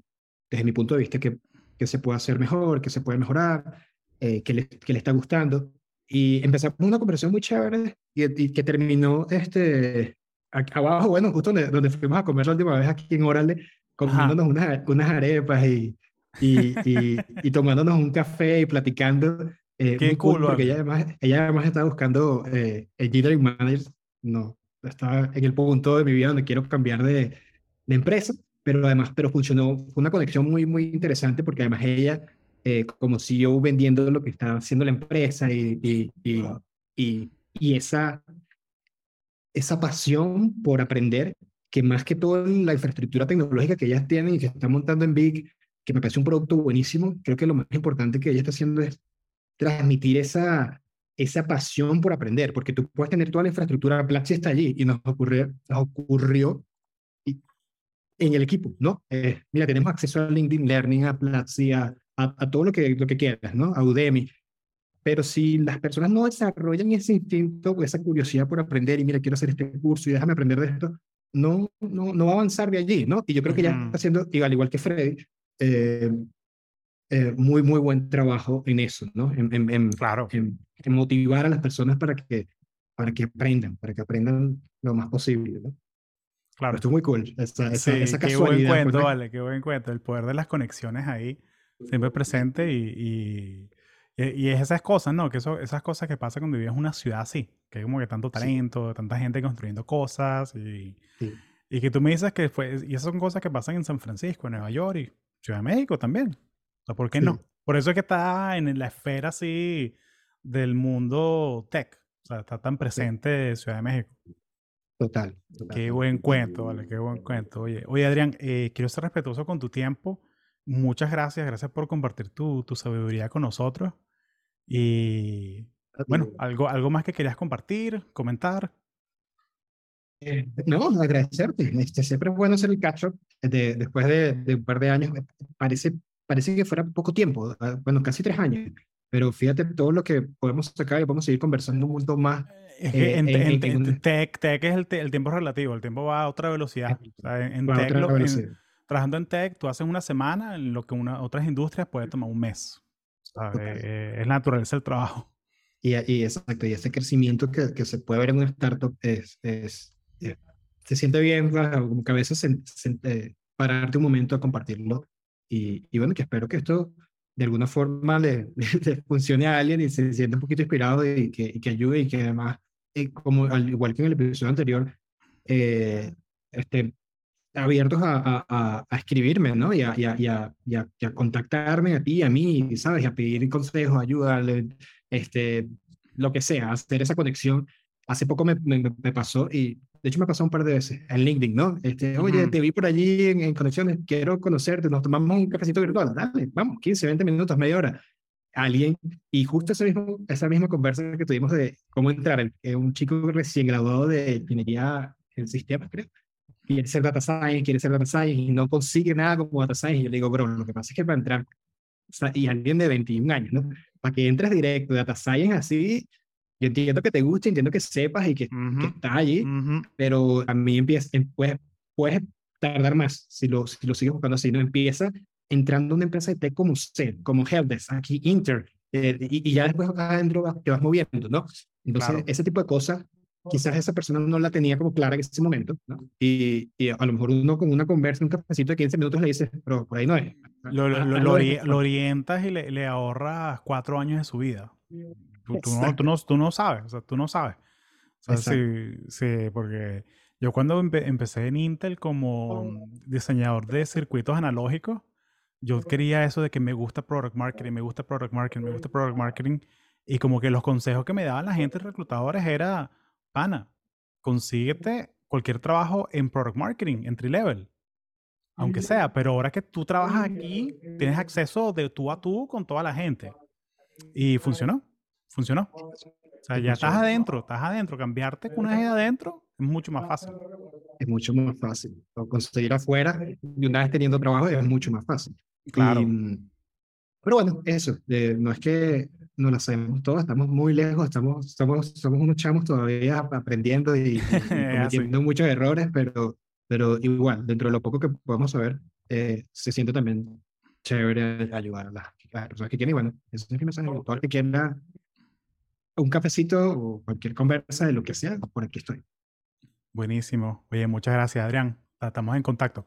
[SPEAKER 2] desde mi punto de vista, que, que se puede hacer mejor, que se puede mejorar, eh, que, le, que le está gustando. Y empezamos una conversación muy chévere y, y que terminó este, abajo, bueno, justo donde, donde, fuimos a comer la última vez aquí en Orale, comiéndonos unas, unas arepas y, y, y, y, tomándonos un café y platicando.
[SPEAKER 1] Eh, Qué cool,
[SPEAKER 2] cool, porque ella además, ella además está buscando eh, engineering manager, no, está en el punto de mi vida donde quiero cambiar de, de empresa, pero además, pero funcionó, fue una conexión muy, muy interesante porque además ella, eh, como CEO vendiendo lo que está haciendo la empresa y, y, y, y, y esa, esa pasión por aprender, que más que todo la infraestructura tecnológica que ellas tienen y que están montando en Big, que me parece un producto buenísimo, creo que lo más importante que ella está haciendo es transmitir esa, esa pasión por aprender, porque tú puedes tener toda la infraestructura, Platzi está allí y nos ocurrió, nos ocurrió en el equipo, ¿no? Eh, mira, tenemos acceso a LinkedIn Learning, a Platzi, a, a, a, todo lo que, lo que quieras, ¿no? A Udemy. Pero si las personas no desarrollan ese instinto, esa curiosidad por aprender y mira, quiero hacer este curso y déjame aprender de esto, no, no, no va a avanzar de allí, ¿no? Y yo creo que ya está haciendo, al igual que Freddy, eh, eh, muy, muy buen trabajo en eso, ¿no? En, en, en
[SPEAKER 1] claro.
[SPEAKER 2] en, en, motivar a las personas para que, para que aprendan, para que aprendan lo más posible, ¿no?
[SPEAKER 1] Claro.
[SPEAKER 2] Esto es muy cool, esa, esa,
[SPEAKER 1] sí,
[SPEAKER 2] esa
[SPEAKER 1] qué buen cuento, pues, vale, qué buen cuento. El poder de las conexiones ahí, siempre presente y, y, y es esas cosas, ¿no? Que eso, esas cosas que pasan cuando vives en una ciudad así, que hay como que tanto talento, sí. tanta gente construyendo cosas y, sí. y que tú me dices que fue, y esas son cosas que pasan en San Francisco, en Nueva York y Ciudad de México también. O sea, ¿por qué no? Por eso es que está en la esfera así del mundo tech. O sea, está tan presente Ciudad de México.
[SPEAKER 2] Total,
[SPEAKER 1] Qué buen cuento, vale, qué buen cuento. Oye, oye Adrián, eh, quiero ser respetuoso con tu tiempo. Muchas gracias, gracias por compartir tu, tu sabiduría con nosotros. Y bueno, algo, algo más que querías compartir, comentar.
[SPEAKER 2] Eh, no, agradecerte. Este, siempre es bueno hacer el catch up de, después de, de, un par de años. Parece, parece que fuera poco tiempo, ah, bueno, casi tres años. Pero fíjate todo lo que podemos sacar y podemos seguir conversando un montón más.
[SPEAKER 1] Es que eh, en, en, en, tech, tech es el, el, tiempo relativo, el tiempo va a otra velocidad. O sea, en, tech, lo, trabajando en tech, tú haces una semana en lo que una, otras industrias puede tomar un mes. Eh, es natural, es el trabajo.
[SPEAKER 2] Y, y, exacto, y ese crecimiento que, que, se puede ver en una startup es, es, eh, se siente bien, como que a veces se, se, pararte un momento a compartirlo. Y, y, bueno, que espero que esto de alguna forma le, le, funcione a alguien y se sienta un poquito inspirado y que, y que ayude y que además, eh, como al igual que en el episodio anterior, eh, este, abiertos a, a, a, escribirme, ¿no? Y a, y, y, y a, contactarme a ti, a mí, ¿sabes? Y a pedir consejos, ayuda, este, lo que sea, hacer esa conexión. Hace poco me, me, me pasó y de hecho, me pasó un par de veces en LinkedIn, ¿no? Este, oye, te vi por allí en, en, conexiones, quiero conocerte, nos tomamos un cafecito virtual, dale, vamos, 15, 20 minutos, media hora. Alguien, y justo ese mismo, esa misma conversa que tuvimos de cómo entrar, en, un chico recién graduado de ingeniería en sistemas, creo, quiere ser data science, quiere ser data science y no consigue nada como data science. Y yo le digo, bro, lo que pasa es que para entrar, y alguien de 21 años, ¿no? Para que entres directo data science así, yo entiendo que te guste, entiendo que sepas y que, uh -huh. que estás allí, uh -huh. pero a mí empieza, em, puedes, puedes tardar más si lo, si lo sigues buscando así, no empieza entrando a una empresa de tech como usted, como Helpdesk, aquí Inter, eh, y, y, ya después acá adentro te vas moviendo, ¿no? Entonces, claro. ese tipo de cosas, quizás esa persona no la tenía como clara en ese momento, ¿no? Y, y a lo mejor uno con una conversa, un cafecito de 15 minutos le dice, pero por ahí no es.
[SPEAKER 1] Lo, lo, lo, lo orientas y le, le ahorras cuatro años de su vida. Tú, tú, no, tú, no, tú, no, sabes, o sea, tú no sabes. O sea, sí, sí, porque yo cuando empe empecé en Intel como diseñador de circuitos analógicos, yo quería eso de que me gusta product marketing, me gusta product marketing, me gusta product marketing. Y como que los consejos que me daban la gente reclutadores era, pana, consíguete cualquier trabajo en product marketing, entry level. Aunque sea, pero ahora que tú trabajas aquí, tienes acceso de tú a tú con toda la gente. Y funcionó funcionó. O sea, ya estás adentro, estás adentro. Cambiarte con una idea adentro es mucho más fácil.
[SPEAKER 2] Es mucho más fácil. Conseguir afuera y una vez teniendo trabajo es mucho más fácil.
[SPEAKER 1] Claro.
[SPEAKER 2] Y, pero bueno, eso. Eh, no es que no lo sabemos todos, estamos muy lejos, estamos, estamos, somos unos chamos todavía aprendiendo y, y cometiendo muchos errores, pero, pero igual, dentro de lo poco que podemos saber, eh, se siente también chévere ayudar a las, a las personas que quieren. Y bueno, eso es mi mensaje. Todo el que quiera un cafecito o cualquier conversa de lo que sea, por aquí estoy.
[SPEAKER 1] Buenísimo. Oye, muchas gracias, Adrián. Estamos en contacto.